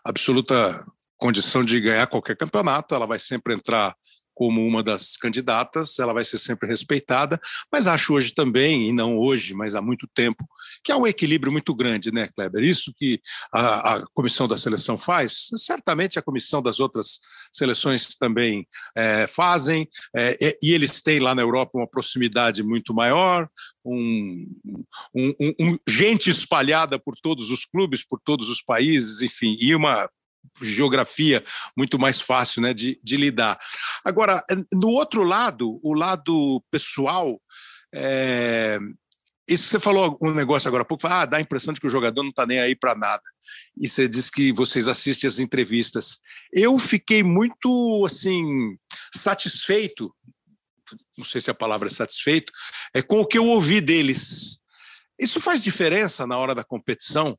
absoluta condição de ganhar qualquer campeonato, ela vai sempre entrar como uma das candidatas, ela vai ser sempre respeitada, mas acho hoje também, e não hoje, mas há muito tempo, que há um equilíbrio muito grande, né, Kleber? Isso que a, a comissão da seleção faz, certamente a comissão das outras seleções também é, fazem, é, e eles têm lá na Europa uma proximidade muito maior, um, um, um, gente espalhada por todos os clubes, por todos os países, enfim, e uma geografia muito mais fácil né, de, de lidar. Agora, no outro lado, o lado pessoal, é, isso você falou um negócio agora há pouco, ah, dá a impressão de que o jogador não está nem aí para nada. E você diz que vocês assistem as entrevistas. Eu fiquei muito assim satisfeito, não sei se a palavra é satisfeito, é com o que eu ouvi deles. Isso faz diferença na hora da competição?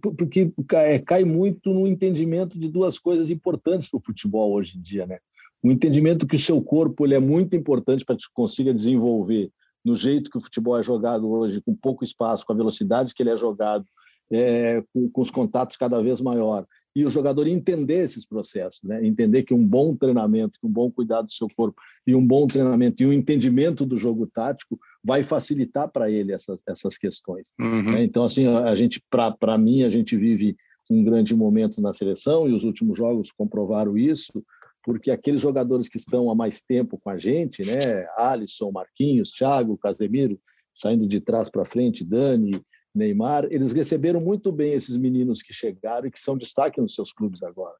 Porque é, cai muito no entendimento de duas coisas importantes para o futebol hoje em dia, né? O entendimento que o seu corpo ele é muito importante para que você consiga desenvolver no jeito que o futebol é jogado hoje, com pouco espaço, com a velocidade que ele é jogado, é, com, com, os contatos cada vez maior. E o jogador entender esses processos, né? entender que um bom treinamento, um bom cuidado do seu corpo e um bom treinamento e um entendimento do jogo tático vai facilitar para ele essas, essas questões. Uhum. Né? Então, assim, a gente, para mim, a gente vive um grande momento na seleção e os últimos jogos comprovaram isso, porque aqueles jogadores que estão há mais tempo com a gente, né, Alisson, Marquinhos, Thiago, Casemiro, saindo de trás para frente, Dani, Neymar, eles receberam muito bem esses meninos que chegaram e que são destaque nos seus clubes agora.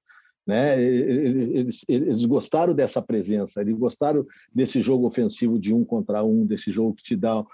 Né? Eles, eles, gostaram dessa presença, eles gostaram desse jogo ofensivo de um contra um, desse jogo que te dá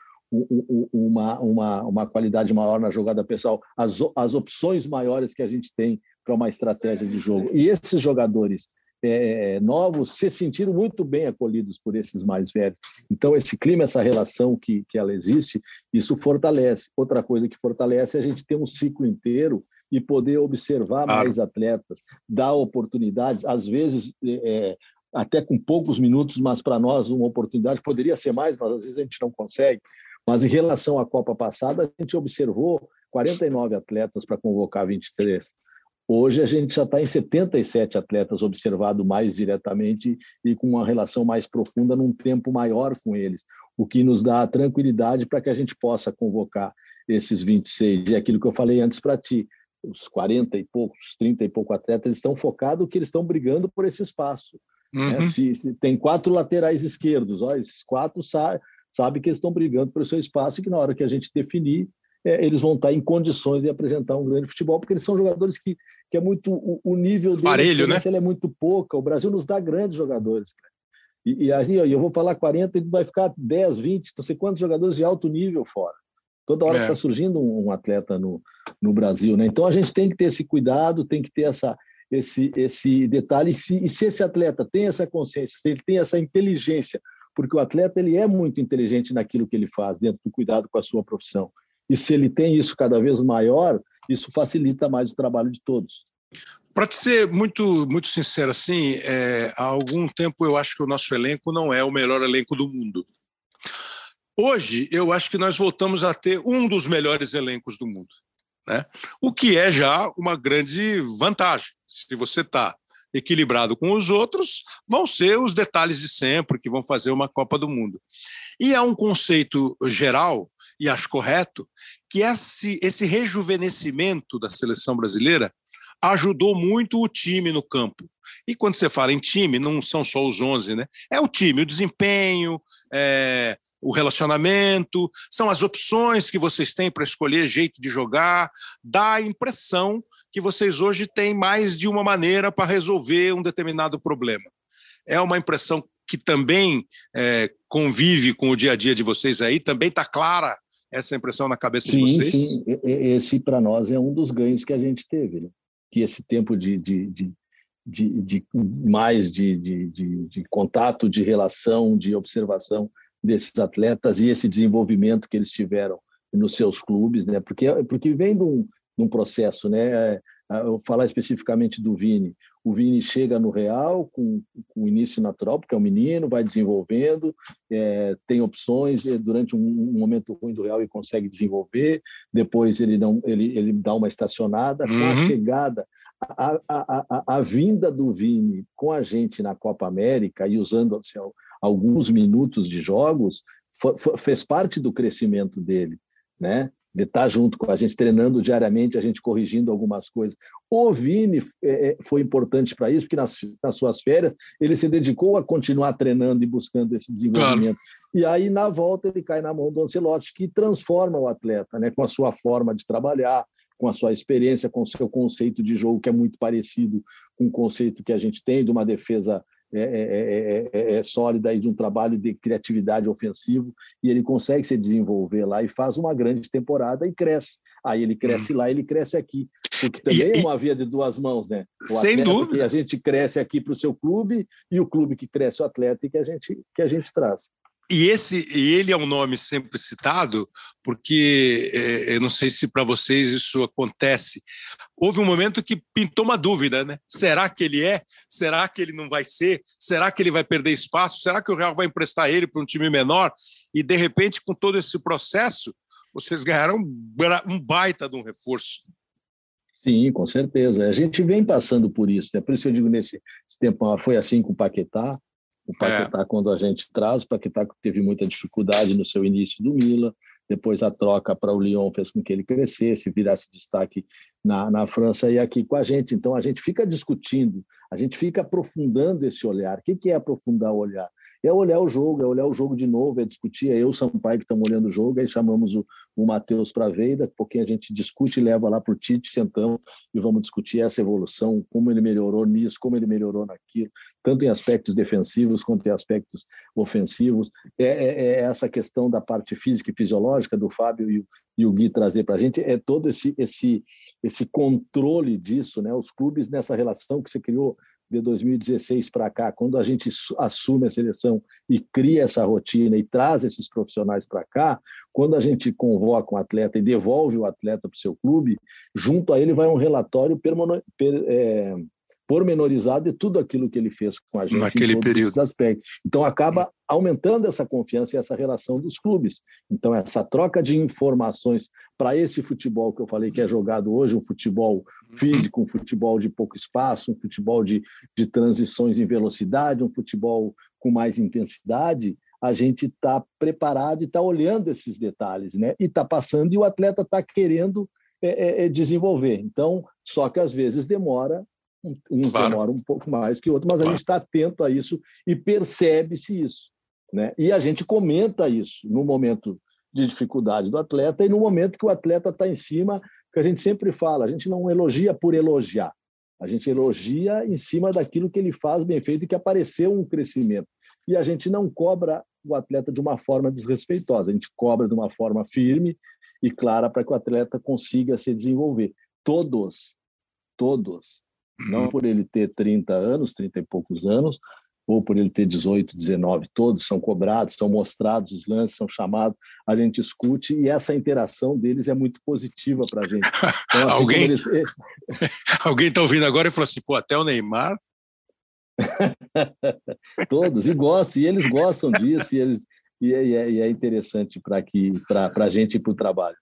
uma, uma, uma qualidade maior na jogada pessoal, as, as opções maiores que a gente tem para uma estratégia de jogo. E esses jogadores é, novos se sentiram muito bem acolhidos por esses mais velhos. Então, esse clima, essa relação que, que ela existe, isso fortalece. Outra coisa que fortalece é a gente ter um ciclo inteiro e poder observar claro. mais atletas, dar oportunidades, às vezes é, até com poucos minutos, mas para nós uma oportunidade poderia ser mais, mas às vezes a gente não consegue. Mas em relação à Copa passada, a gente observou 49 atletas para convocar 23. Hoje a gente já está em 77 atletas observado mais diretamente e com uma relação mais profunda num tempo maior com eles, o que nos dá a tranquilidade para que a gente possa convocar esses 26. E aquilo que eu falei antes para ti, os 40 e poucos, 30 e poucos atletas estão focados que eles estão brigando por esse espaço. Né? Uhum. Né? Se, se, tem quatro laterais esquerdos, ó, esses quatro sabem sabe que eles estão brigando por seu espaço e que na hora que a gente definir, é, eles vão estar em condições de apresentar um grande futebol, porque eles são jogadores que, que é muito o, o nível deles Parelho, né? é muito pouca. O Brasil nos dá grandes jogadores. E, e assim, eu vou falar 40 e vai ficar 10, 20, não sei quantos jogadores de alto nível fora. Toda hora está é. surgindo um, um, atleta no, no Brasil, né? Então a gente tem que ter esse cuidado, tem que ter essa, esse, esse detalhe. E se, e se esse atleta tem essa consciência, se ele tem essa inteligência, porque o atleta ele é muito inteligente naquilo que ele faz, dentro do cuidado com a sua profissão. E se ele tem isso cada vez maior, isso facilita mais o trabalho de todos. Para ser muito, muito sincero, assim, é, há algum tempo eu acho que o nosso elenco não é o melhor elenco do mundo. Hoje, eu acho que nós voltamos a ter um dos melhores elencos do mundo. Né? O que é já uma grande vantagem. Se você está equilibrado com os outros, vão ser os detalhes de sempre que vão fazer uma Copa do Mundo. E há um conceito geral, e acho correto, que esse, esse rejuvenescimento da seleção brasileira ajudou muito o time no campo. E quando você fala em time, não são só os 11, né? É o time, o desempenho, é, o relacionamento, são as opções que vocês têm para escolher jeito de jogar, dá a impressão que vocês hoje têm mais de uma maneira para resolver um determinado problema. É uma impressão que também é, convive com o dia a dia de vocês aí, também está clara essa impressão na cabeça sim, de vocês? Sim, esse para nós é um dos ganhos que a gente teve, né? que esse tempo de, de, de, de, de mais de, de, de, de contato, de relação, de observação desses atletas e esse desenvolvimento que eles tiveram nos seus clubes, né? Porque porque vem de um, de um processo, né? Eu vou falar especificamente do Vini. O Vini chega no Real com, com o início natural, porque é um menino, vai desenvolvendo, é, tem opções, durante um, um, momento ruim do Real e consegue desenvolver, depois ele, não, ele, ele dá uma estacionada. Com a uhum. chegada, a, a, a, a, vinda do Vini com a gente na Copa América e usando assim, alguns minutos de jogos, fez parte do crescimento dele, né? de estar junto com a gente, treinando diariamente, a gente corrigindo algumas coisas. O Vini é, é foi importante para isso, porque nas, nas, suas férias ele se dedicou a continuar treinando e buscando esse desenvolvimento. Claro. E aí, na volta, ele cai na mão do Ancelotti, que transforma o atleta né, com a sua forma de trabalhar, com a sua experiência, com o seu conceito de jogo, que é muito parecido com o conceito que a gente tem de uma defesa é é, é, é, é, sólida e de um trabalho de criatividade ofensivo e ele consegue se desenvolver lá e faz uma grande temporada e cresce. Aí ele cresce hum. lá, ele cresce aqui, porque também e, é uma via de duas mãos, né? O sem dúvida. a gente cresce aqui para o seu clube e o clube que cresce o atleta e que a gente que a gente traz. E esse e ele é um nome sempre citado porque é, eu não sei se para vocês isso acontece. Houve um momento que pintou uma dúvida, né? Será que ele é? Será que ele não vai ser? Será que ele vai perder espaço? Será que o Real vai emprestar ele para um time menor? E de repente, com todo esse processo, vocês ganharam um baita de um reforço. Sim, com certeza. A gente vem passando por isso, né? Por isso eu digo nesse tempo foi assim com o Paquetá, o Paquetá, é. quando a gente traz, o Paquetá teve muita dificuldade no seu início do Milan, depois a troca para o Lyon fez com que ele crescesse, virasse destaque na, na França e aqui com a gente. Então a gente fica discutindo, a gente fica aprofundando esse olhar. O que, que é aprofundar o olhar? É olhar o jogo, é olhar o jogo de novo, é discutir. É eu e o Sampaio que estamos olhando o jogo, aí chamamos o, o Matheus para ver, daqui a pouquinho a gente discute e leva lá para o Tite, sentamos e vamos discutir essa evolução, como ele melhorou nisso, como ele melhorou naquilo, tanto em aspectos defensivos quanto em aspectos ofensivos. É, é, é essa questão da parte física e fisiológica do Fábio e o, e o Gui trazer para a gente, é todo esse, esse, esse controle disso, né? os clubes nessa relação que você criou de 2016 para cá, quando a gente assume a seleção e cria essa rotina e traz esses profissionais para cá, quando a gente convoca um atleta e devolve o atleta para o seu clube, junto a ele vai um relatório permano, per, é, pormenorizado de tudo aquilo que ele fez com a gente naquele período. Aspectos. Então acaba aumentando essa confiança e essa relação dos clubes. Então essa troca de informações para esse futebol que eu falei que é jogado hoje, um futebol físico, um futebol de pouco espaço, um futebol de, de transições em velocidade, um futebol com mais intensidade, a gente está preparado e está olhando esses detalhes, né? E está passando e o atleta está querendo é, é, é, desenvolver. Então, só que às vezes demora uns claro. demoram um pouco mais que outros, mas claro. a gente está atento a isso e percebe-se isso. Né? E a gente comenta isso no momento de dificuldade do atleta e no momento que o atleta está em cima, que a gente sempre fala, a gente não elogia por elogiar, a gente elogia em cima daquilo que ele faz bem feito e que apareceu um crescimento. E a gente não cobra o atleta de uma forma desrespeitosa, a gente cobra de uma forma firme e clara para que o atleta consiga se desenvolver. Todos, todos não por ele ter 30 anos, 30 e poucos anos, ou por ele ter 18, 19, todos são cobrados, são mostrados os lances, são chamados, a gente escute e essa interação deles é muito positiva para a gente. Então, assim, Alguém eles... Alguém está ouvindo agora e falou assim, pô, até o Neymar? todos, e gostam, e eles gostam disso, e, eles, e, é, e é interessante para a gente ir para o trabalho.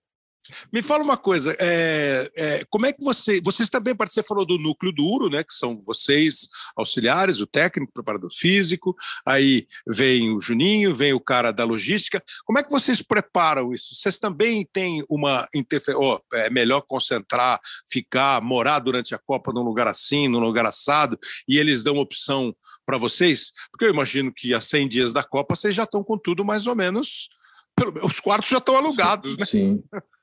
Me fala uma coisa, é, é, como é que você, vocês também participam, falou do núcleo duro, né, que são vocês, auxiliares, o técnico, o preparador físico, aí vem o Juninho, vem o cara da logística, como é que vocês preparam isso? Vocês também têm uma interferência, oh, é melhor concentrar, ficar, morar durante a Copa num lugar assim, num lugar assado, e eles dão opção para vocês? Porque eu imagino que há 100 dias da Copa vocês já estão com tudo mais ou menos, pelo, os quartos já estão alugados, né? Sim.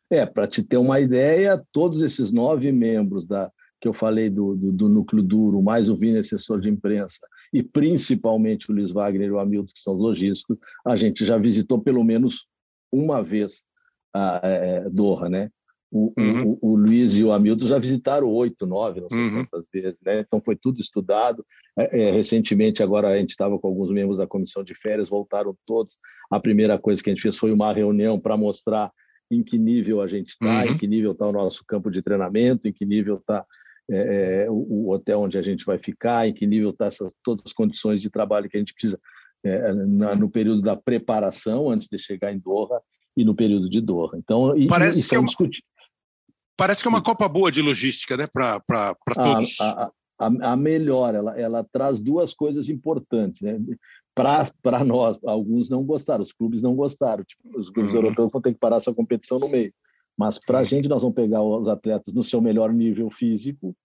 É, para te ter uma ideia, todos esses nove membros da, que eu falei do, do, do, núcleo duro, mais o Vini, assessor de imprensa, e principalmente o Luiz Wagner e o Hamilton, que são os logísticos, a gente já visitou pelo menos uma vez a, é, Doha, né? O, uhum. o, o, Luiz e o Hamilton já visitaram oito, nove, não sei uhum. quantas vezes, né? Então foi tudo estudado. É, é, recentemente, agora a gente estava com alguns membros da comissão de férias, voltaram todos. A primeira coisa que a gente fez foi uma reunião para mostrar em que nível a gente está, uhum. em que nível está o nosso campo de treinamento, em que nível está é, é, o, o, hotel onde a gente vai ficar, em que nível está todas as condições de trabalho que a gente precisa é, na, no período da preparação, antes de chegar em Doha, e no período de Doha. Então, Parece e, que é uma... Parece que é uma Copa boa de logística, né, para todos. A, a, a, melhor, ela, ela traz duas coisas importantes, né? Para nós, alguns não gostaram, os clubes não gostaram. Tipo, os clubes uhum. europeus vão ter que parar essa competição no meio. Mas para a uhum. gente, nós vamos pegar os atletas no seu melhor nível físico,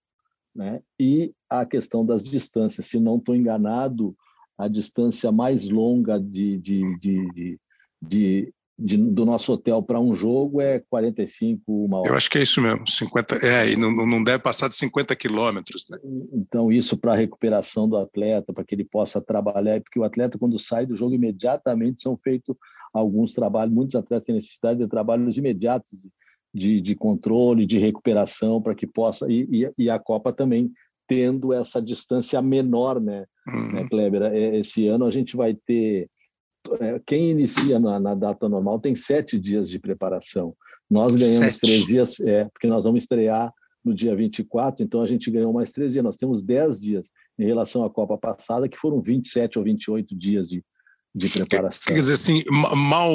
né? E a questão das distâncias. Se não estou enganado, a distância mais longa de, de, de, de, de de, do nosso hotel para um jogo é 45, uma hora. Eu acho que é isso mesmo, 50, é, e não, não deve passar de 50 quilômetros. Né? Então, isso para a recuperação do atleta, para que ele possa trabalhar, porque o atleta, quando sai do jogo, imediatamente são feitos alguns trabalhos, muitos atletas têm necessidade de trabalhos imediatos de, de controle, de recuperação, para que possa, e, e, e, a Copa também tendo essa distância menor, né, uhum. né Kleber? É, esse ano a gente vai ter quem inicia na, na, data normal tem sete dias de preparação. Nós ganhamos sete. três dias, é, porque nós vamos estrear no dia 24, então a gente ganhou mais três dias. Nós temos dez dias em relação à Copa passada, que foram 27 ou 28 dias de, de preparação. Quer dizer assim, mal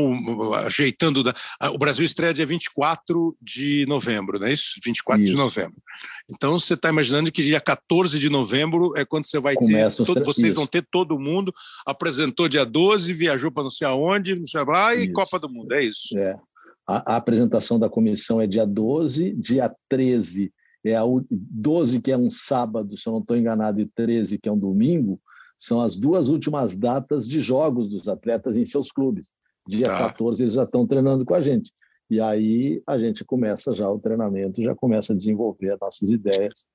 ajeitando, da, o Brasil estreia dia 24 de novembro, não é isso? 24 isso. de novembro. Então você está imaginando que dia 14 de novembro é quando você vai Começa ter, todo, vocês isso. vão ter todo mundo, apresentou dia 12, viajou para não sei aonde, não sei lá, e isso. Copa do Mundo, é isso? É. A, a, apresentação da comissão é dia 12, dia 13 é a 12, que é um sábado, se eu não estou enganado, e 13, que é um domingo, são as duas últimas datas de jogos dos atletas em seus clubes. Dia tá. 14 eles já estão treinando com a gente. E aí a gente começa já o treinamento, já começa a desenvolver nossas ideias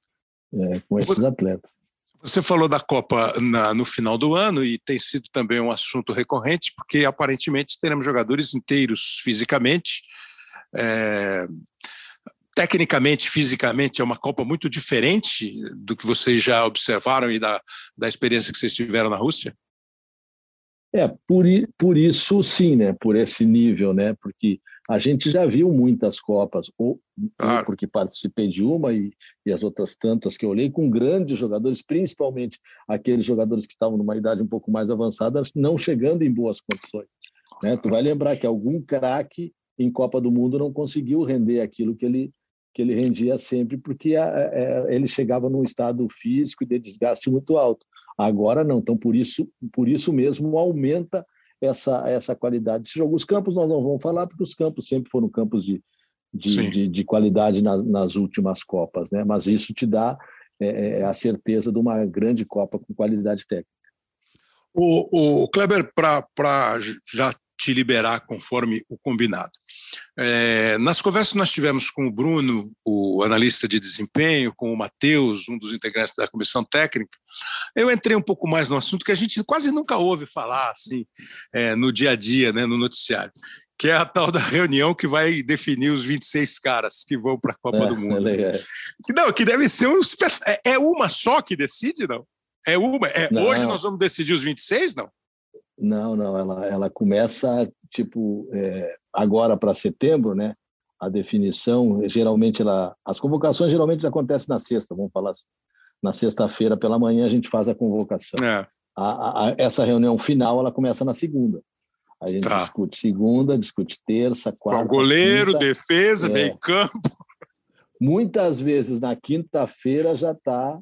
é, com esses atletas. Você falou da Copa na, no final do ano e tem sido também um assunto recorrente, porque aparentemente teremos jogadores inteiros fisicamente. É, tecnicamente, fisicamente, é uma Copa muito diferente do que vocês já observaram e da, da experiência que vocês tiveram na Rússia? É, por, por isso sim, né? Por esse nível, né? Porque a gente já viu muitas Copas, ou, claro. ou porque participei de uma e, e, as outras tantas que eu olhei, com grandes jogadores, principalmente aqueles jogadores que estavam numa idade um pouco mais avançada, não chegando em boas condições. Né? Tu vai lembrar que algum craque em Copa do Mundo não conseguiu render aquilo que ele, que ele rendia sempre, porque a, a, ele chegava num estado físico e de desgaste muito alto. Agora não, então por isso, por isso mesmo aumenta essa, essa qualidade. Se jogo os campos nós não vamos falar, porque os campos sempre foram campos de, de, de, de qualidade nas, nas, últimas Copas, né? mas isso te dá é, é, a certeza de uma grande Copa com qualidade técnica. O, o Kleber, para já te liberar conforme o combinado. É, nas conversas que nós tivemos com o Bruno, o analista de desempenho, com o Matheus, um dos integrantes da comissão técnica, eu entrei um pouco mais no assunto que a gente quase nunca ouve falar assim é, no dia a dia, né, no noticiário, que é a tal da reunião que vai definir os 26 caras que vão para a Copa é, do Mundo. É não, que deve ser um. É, é uma só que decide, não? É uma? É, hoje nós vamos decidir os 26, não? Não, não, ela, ela começa, tipo, é, agora para setembro, né? A definição, geralmente, ela, as convocações geralmente acontecem na sexta, vamos falar assim. Na sexta-feira pela manhã a gente faz a convocação. É. A, a, essa reunião final, ela começa na segunda. A gente tá. discute segunda, discute terça, quarta. O goleiro, quinta, defesa, é, meio campo. Muitas vezes na quinta-feira já está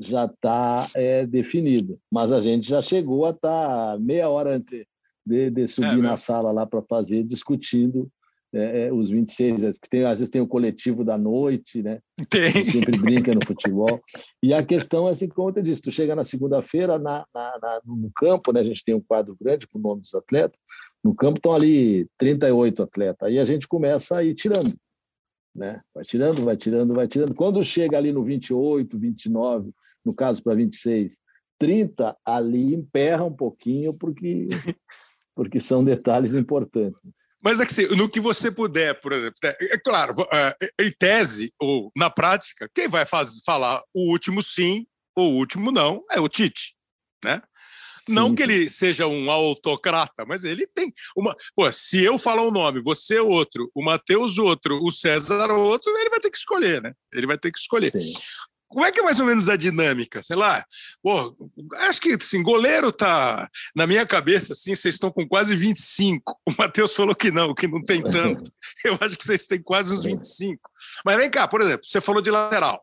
já está é, definido. Mas a gente já chegou a estar tá meia hora antes de, de subir é, na sala lá para fazer, discutindo é, é os 26, é, porque tem, às vezes tem o coletivo da noite, né? Tem. sempre brinca no futebol. E a questão é assim, como eu disse, tu chega na segunda-feira na, na, na, no campo, né? A gente tem um quadro grande com o nome dos atletas, no campo estão ali 38 atletas, aí a gente começa a ir tirando. né? Vai tirando, vai tirando, vai tirando. Quando chega ali no 28, 29, no caso para 26, 30, ali emperra um pouquinho, porque, porque são detalhes importantes. Mas é que assim, no que você puder, por exemplo, é, é claro, é, em tese ou na prática, quem vai faz, falar o último sim ou o último não é o Tite, né? Sim. Não que ele seja um autocrata, mas ele tem uma. Pô, se eu falar um nome, você outro, o Matheus outro, o César outro, ele vai ter que escolher, né? Ele vai ter que escolher. Sim. Como é que é mais ou menos a dinâmica? Sei lá, pô, acho que assim, goleiro tá na minha cabeça, assim, vocês estão com quase 25. O Matheus falou que não, que não tem tanto. Eu acho que vocês têm quase uns 25. Mas vem cá, por exemplo, você falou de lateral.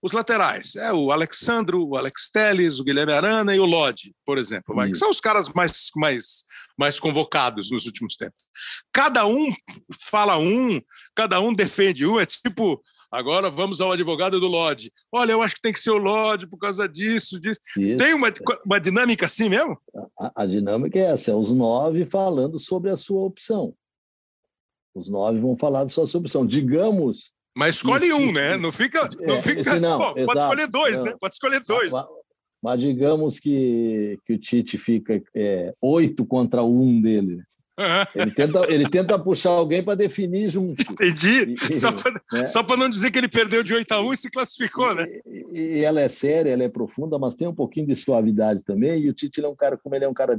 Os laterais, é o Alexandro, o Alex Teles, o Guilherme Arana e o Lodi, por exemplo, que são os caras mais, mais, mais convocados nos últimos tempos. Cada um fala um, cada um defende um, é tipo Agora vamos ao advogado do Lodge. Olha, eu acho que tem que ser o Lodge por causa disso. disso. Tem uma, uma dinâmica assim mesmo? A, a, dinâmica é essa: é os nove falando sobre a sua opção. Os nove vão falar da sua opção. Digamos. Mas escolhe um, né? Não fica. Não é, fica não, Pô, pode escolher dois, não. né? Pode escolher dois. Mas, mas, digamos que, que o Tite fica é, oito contra um dele. Ele, tenta, ele tenta puxar alguém para definir junto. Entendi. E, só para né? não dizer que ele perdeu de 8 a 1 e se classificou, né? E, e, ela é séria, ela é profunda, mas tem um pouquinho de suavidade também. E o Tite é um cara, como ele é um cara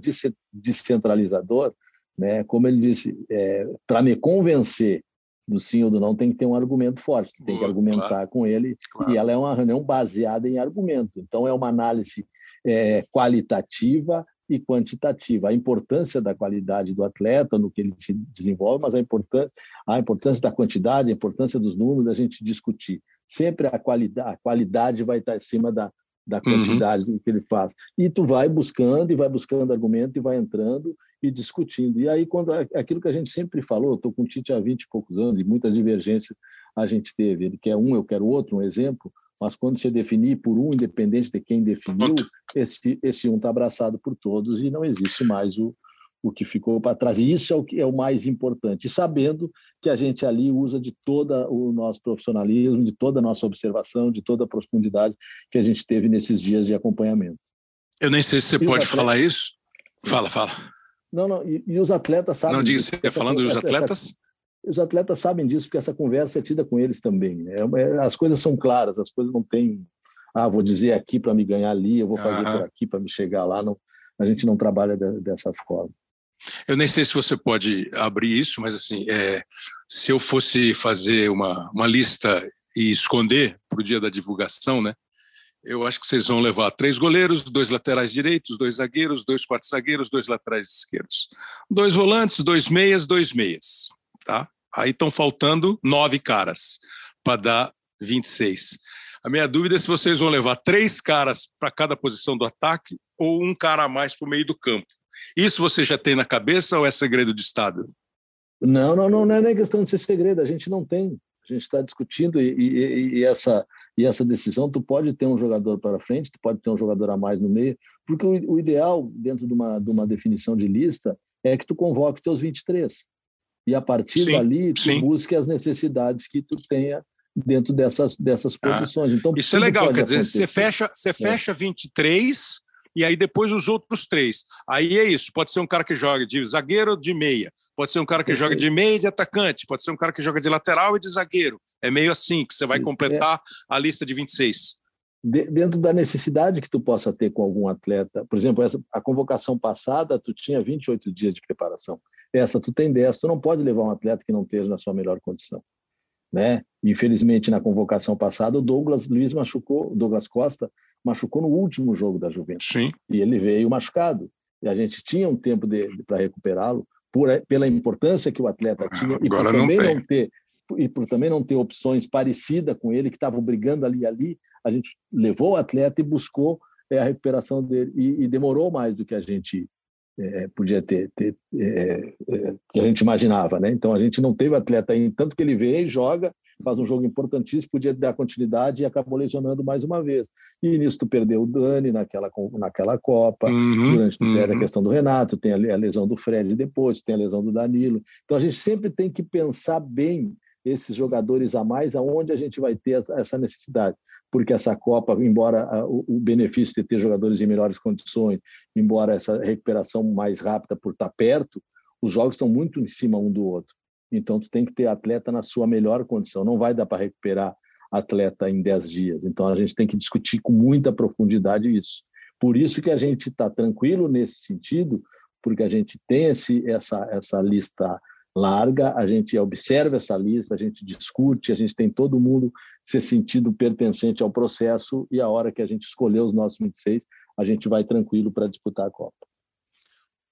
descentralizador, né? Como ele disse, é, para me convencer do sim ou do não, tem que ter um argumento forte, tem que argumentar claro. com ele. Claro. E ela é uma reunião baseada em argumento. Então, é uma análise é, qualitativa e quantitativa. A importância da qualidade do atleta no que ele se desenvolve, mas a importância, a importância da quantidade, a importância dos números, a gente discutir. Sempre a qualidade, a qualidade vai estar acima da, da uhum. quantidade uhum. do que ele faz. E tu vai buscando, e vai buscando argumento, e vai entrando e discutindo. E aí, quando aquilo que a gente sempre falou, estou com o Tite há 20 e poucos anos, e muitas divergências a gente teve. Ele quer um, eu quero outro, um exemplo mas quando você definir por um, independente de quem definiu, esse, esse um está abraçado por todos e não existe mais o, o que ficou para trás. E isso é o que é o mais importante. E sabendo que a gente ali usa de todo o nosso profissionalismo, de toda a nossa observação, de toda a profundidade que a gente teve nesses dias de acompanhamento. Eu nem sei se você e pode falar isso. Fala, fala. Não, não, e, e os atletas sabem. Não, diga, você ia falando dos atletas? Essa, os atletas sabem disso, porque essa conversa é tida com eles também. Né? É as coisas são claras, as coisas não têm. Ah, vou dizer aqui para me ganhar ali, eu vou fazer por aqui para me chegar lá. Não, a gente não trabalha de, dessa forma. Eu nem sei se você pode abrir isso, mas assim, é, se eu fosse fazer uma, uma lista e esconder para o dia da divulgação, né? Eu acho que vocês vão levar três goleiros, dois laterais direitos, dois zagueiros, dois quartos zagueiros, dois laterais esquerdos, dois volantes, dois meias, dois meias, tá? Aí estão faltando nove caras para dar 26. A minha dúvida é se vocês vão levar três caras para cada posição do ataque ou um cara a mais para o meio do campo. Isso você já tem na cabeça ou é segredo de Estado? Não, não, não, não é nem questão de ser segredo, a gente não tem. A gente está discutindo e, e, e, essa, e essa decisão, tu pode ter um jogador para frente, tu pode ter um jogador a mais no meio, porque o, o ideal, dentro de uma, de uma definição de lista, é que tu convoque teus 23 e a partir sim, dali tu sim. busque as necessidades que tu tenha dentro dessas, dessas ah, posições. Então, isso é legal, quer dizer, você fecha, você é. fecha 23 e aí depois os outros três. Aí é isso, pode ser um cara que joga de zagueiro ou de meia, pode ser um cara que Perfeito. joga de meia e de atacante, pode ser um cara que joga de lateral e de zagueiro. É meio assim que você vai completar é. a lista de 26. De, dentro da necessidade que tu possa ter com algum atleta, por exemplo, essa, a convocação passada, tu tinha 28 dias de preparação essa tu tem 10, tu não pode levar um atleta que não esteja na sua melhor condição. Né? Infelizmente, na convocação passada, o Douglas Luiz machucou, Douglas Costa machucou no último jogo da Juventus. Sim. E ele veio machucado. E a gente tinha um tempo para recuperá-lo, pela importância que o atleta tinha e por também não, não ter e por também não ter opções parecidas com ele que estavam brigando ali ali, a gente levou o atleta e buscou é, a recuperação dele e, e demorou mais do que a gente é, podia ter, ter é, é, que a gente imaginava, né? Então a gente não teve atleta aí, tanto que ele veio, joga, faz um jogo importantíssimo, podia dar continuidade e acabou lesionando mais uma vez. E nisso tu perdeu o Dani naquela, naquela Copa, uhum, durante tu uhum. a questão do Renato, tem a lesão do Fred depois, tem a lesão do Danilo. Então a gente sempre tem que pensar bem esses jogadores a mais, aonde a gente vai ter essa necessidade? Porque essa Copa, embora o benefício de ter jogadores em melhores condições, embora essa recuperação mais rápida por estar perto, os jogos estão muito em cima um do outro. Então, tu tem que ter atleta na sua melhor condição. Não vai dar para recuperar atleta em 10 dias. Então, a gente tem que discutir com muita profundidade isso. Por isso que a gente está tranquilo nesse sentido, porque a gente tem esse, essa, essa lista larga, a gente observa essa lista, a gente discute, a gente tem todo mundo se sentido pertencente ao processo e a hora que a gente escolher os nossos 26, a gente vai tranquilo para disputar a Copa.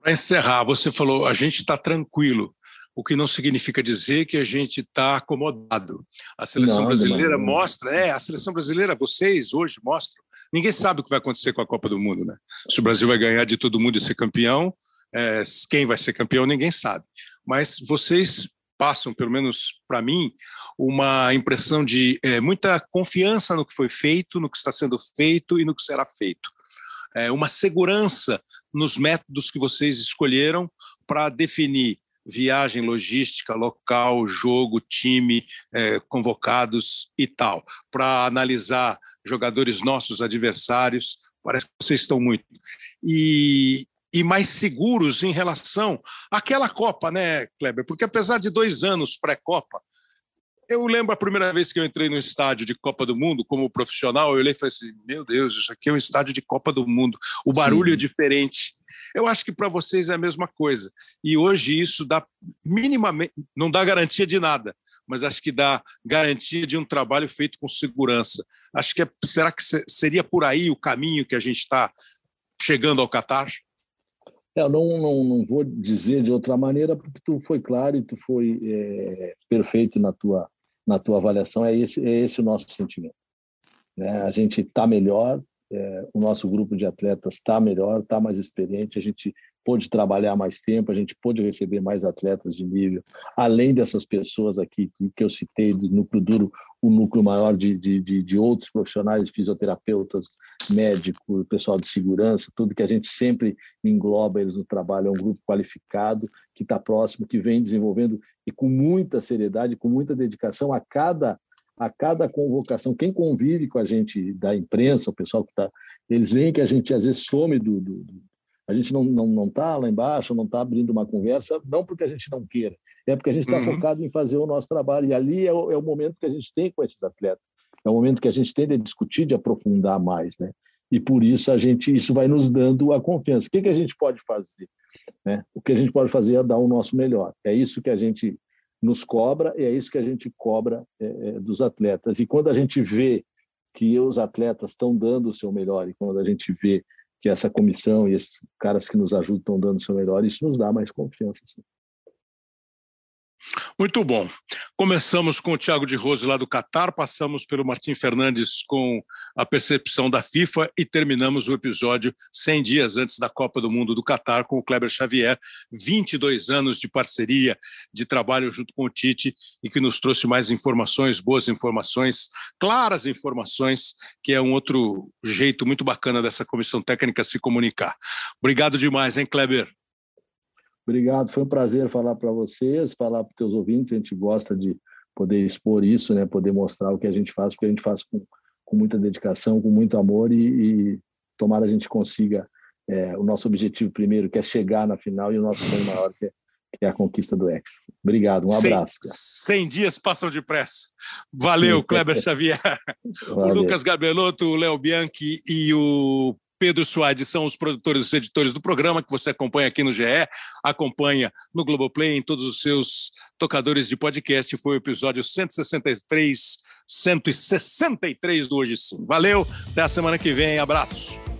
Para encerrar, você falou, a gente está tranquilo, o que não significa dizer que a gente está acomodado. A seleção não, brasileira não, mostra, é, a seleção brasileira, vocês hoje mostram, ninguém sabe o que vai acontecer com a Copa do Mundo, né? Se o Brasil vai ganhar de todo mundo e ser campeão, é, quem vai ser campeão ninguém sabe. Mas vocês passam, pelo menos para mim, uma impressão de é, muita confiança no que foi feito, no que está sendo feito e no que será feito. É, uma segurança nos métodos que vocês escolheram para definir viagem, logística, local, jogo, time, é, convocados e tal, para analisar jogadores nossos, adversários. Parece que vocês estão muito. E, e mais seguros em relação àquela Copa, né, Kleber? Porque apesar de dois anos pré-Copa, eu lembro a primeira vez que eu entrei no estádio de Copa do Mundo como profissional, eu olhei e falei assim: meu Deus, isso aqui é um estádio de Copa do Mundo. O barulho Sim. é diferente. Eu acho que para vocês é a mesma coisa. E hoje isso dá minimamente, não dá garantia de nada, mas acho que dá garantia de um trabalho feito com segurança. Acho que é, será que seria por aí o caminho que a gente está chegando ao Catar? Eu não, não, não vou dizer de outra maneira, porque tu foi claro e tu foi é, perfeito na tua, na tua avaliação. É esse, é esse o nosso sentimento. É, a gente está melhor, é, o nosso grupo de atletas está melhor, está mais experiente, a gente pôde trabalhar mais tempo, a gente pôde receber mais atletas de nível, além dessas pessoas aqui que, eu citei, do núcleo duro, o núcleo maior de, de, de, outros profissionais, fisioterapeutas, médicos, pessoal de segurança, tudo que a gente sempre engloba eles no trabalho, é um grupo qualificado, que está próximo, que vem desenvolvendo e com muita seriedade, com muita dedicação a cada a cada convocação, quem convive com a gente da imprensa, o pessoal que está, eles veem que a gente às vezes some do, do a gente não não não está lá embaixo, não está abrindo uma conversa, não porque a gente não queira, é porque a gente está uhum. focado em fazer o nosso trabalho e ali é o, é o momento que a gente tem com esses atletas, é o momento que a gente tem de discutir, de aprofundar mais, né? E por isso a gente isso vai nos dando a confiança. O que que a gente pode fazer? Né? O que a gente pode fazer é dar o nosso melhor. É isso que a gente nos cobra e é isso que a gente cobra é, é, dos atletas. E quando a gente vê que os atletas estão dando o seu melhor e quando a gente vê que essa comissão e esses caras que nos ajudam estão dando o seu melhor, isso nos dá mais confiança. Muito bom. Começamos com o Thiago de Rose lá do Catar, passamos pelo Martim Fernandes com a percepção da FIFA e terminamos o episódio 100 dias antes da Copa do Mundo do Catar com o Kleber Xavier, 22 anos de parceria, de trabalho junto com o Tite e que nos trouxe mais informações, boas informações, claras informações, que é um outro jeito muito bacana dessa comissão técnica se comunicar. Obrigado demais, hein, Kleber? Obrigado, foi um prazer falar para vocês, falar para os teus ouvintes. A gente gosta de poder expor isso, né? Poder mostrar o que a gente faz, porque a gente faz com, com muita dedicação, com muito amor e, e tomara a gente consiga é, o nosso objetivo primeiro, que é chegar na final, e o nosso sonho maior, que é, que é a conquista do Ex. Obrigado, um abraço. 100 dias passam depressa. Valeu, Sim, Kleber Xavier. Valeu. O Lucas Gabelotto, o Léo Bianchi e o Pedro Suárez são os produtores e editores do programa que você acompanha aqui no GE, acompanha no Globoplay, em todos os seus tocadores de podcast. Foi o episódio 163, 163 do Hoje Sim. Valeu, até a semana que vem. Abraço.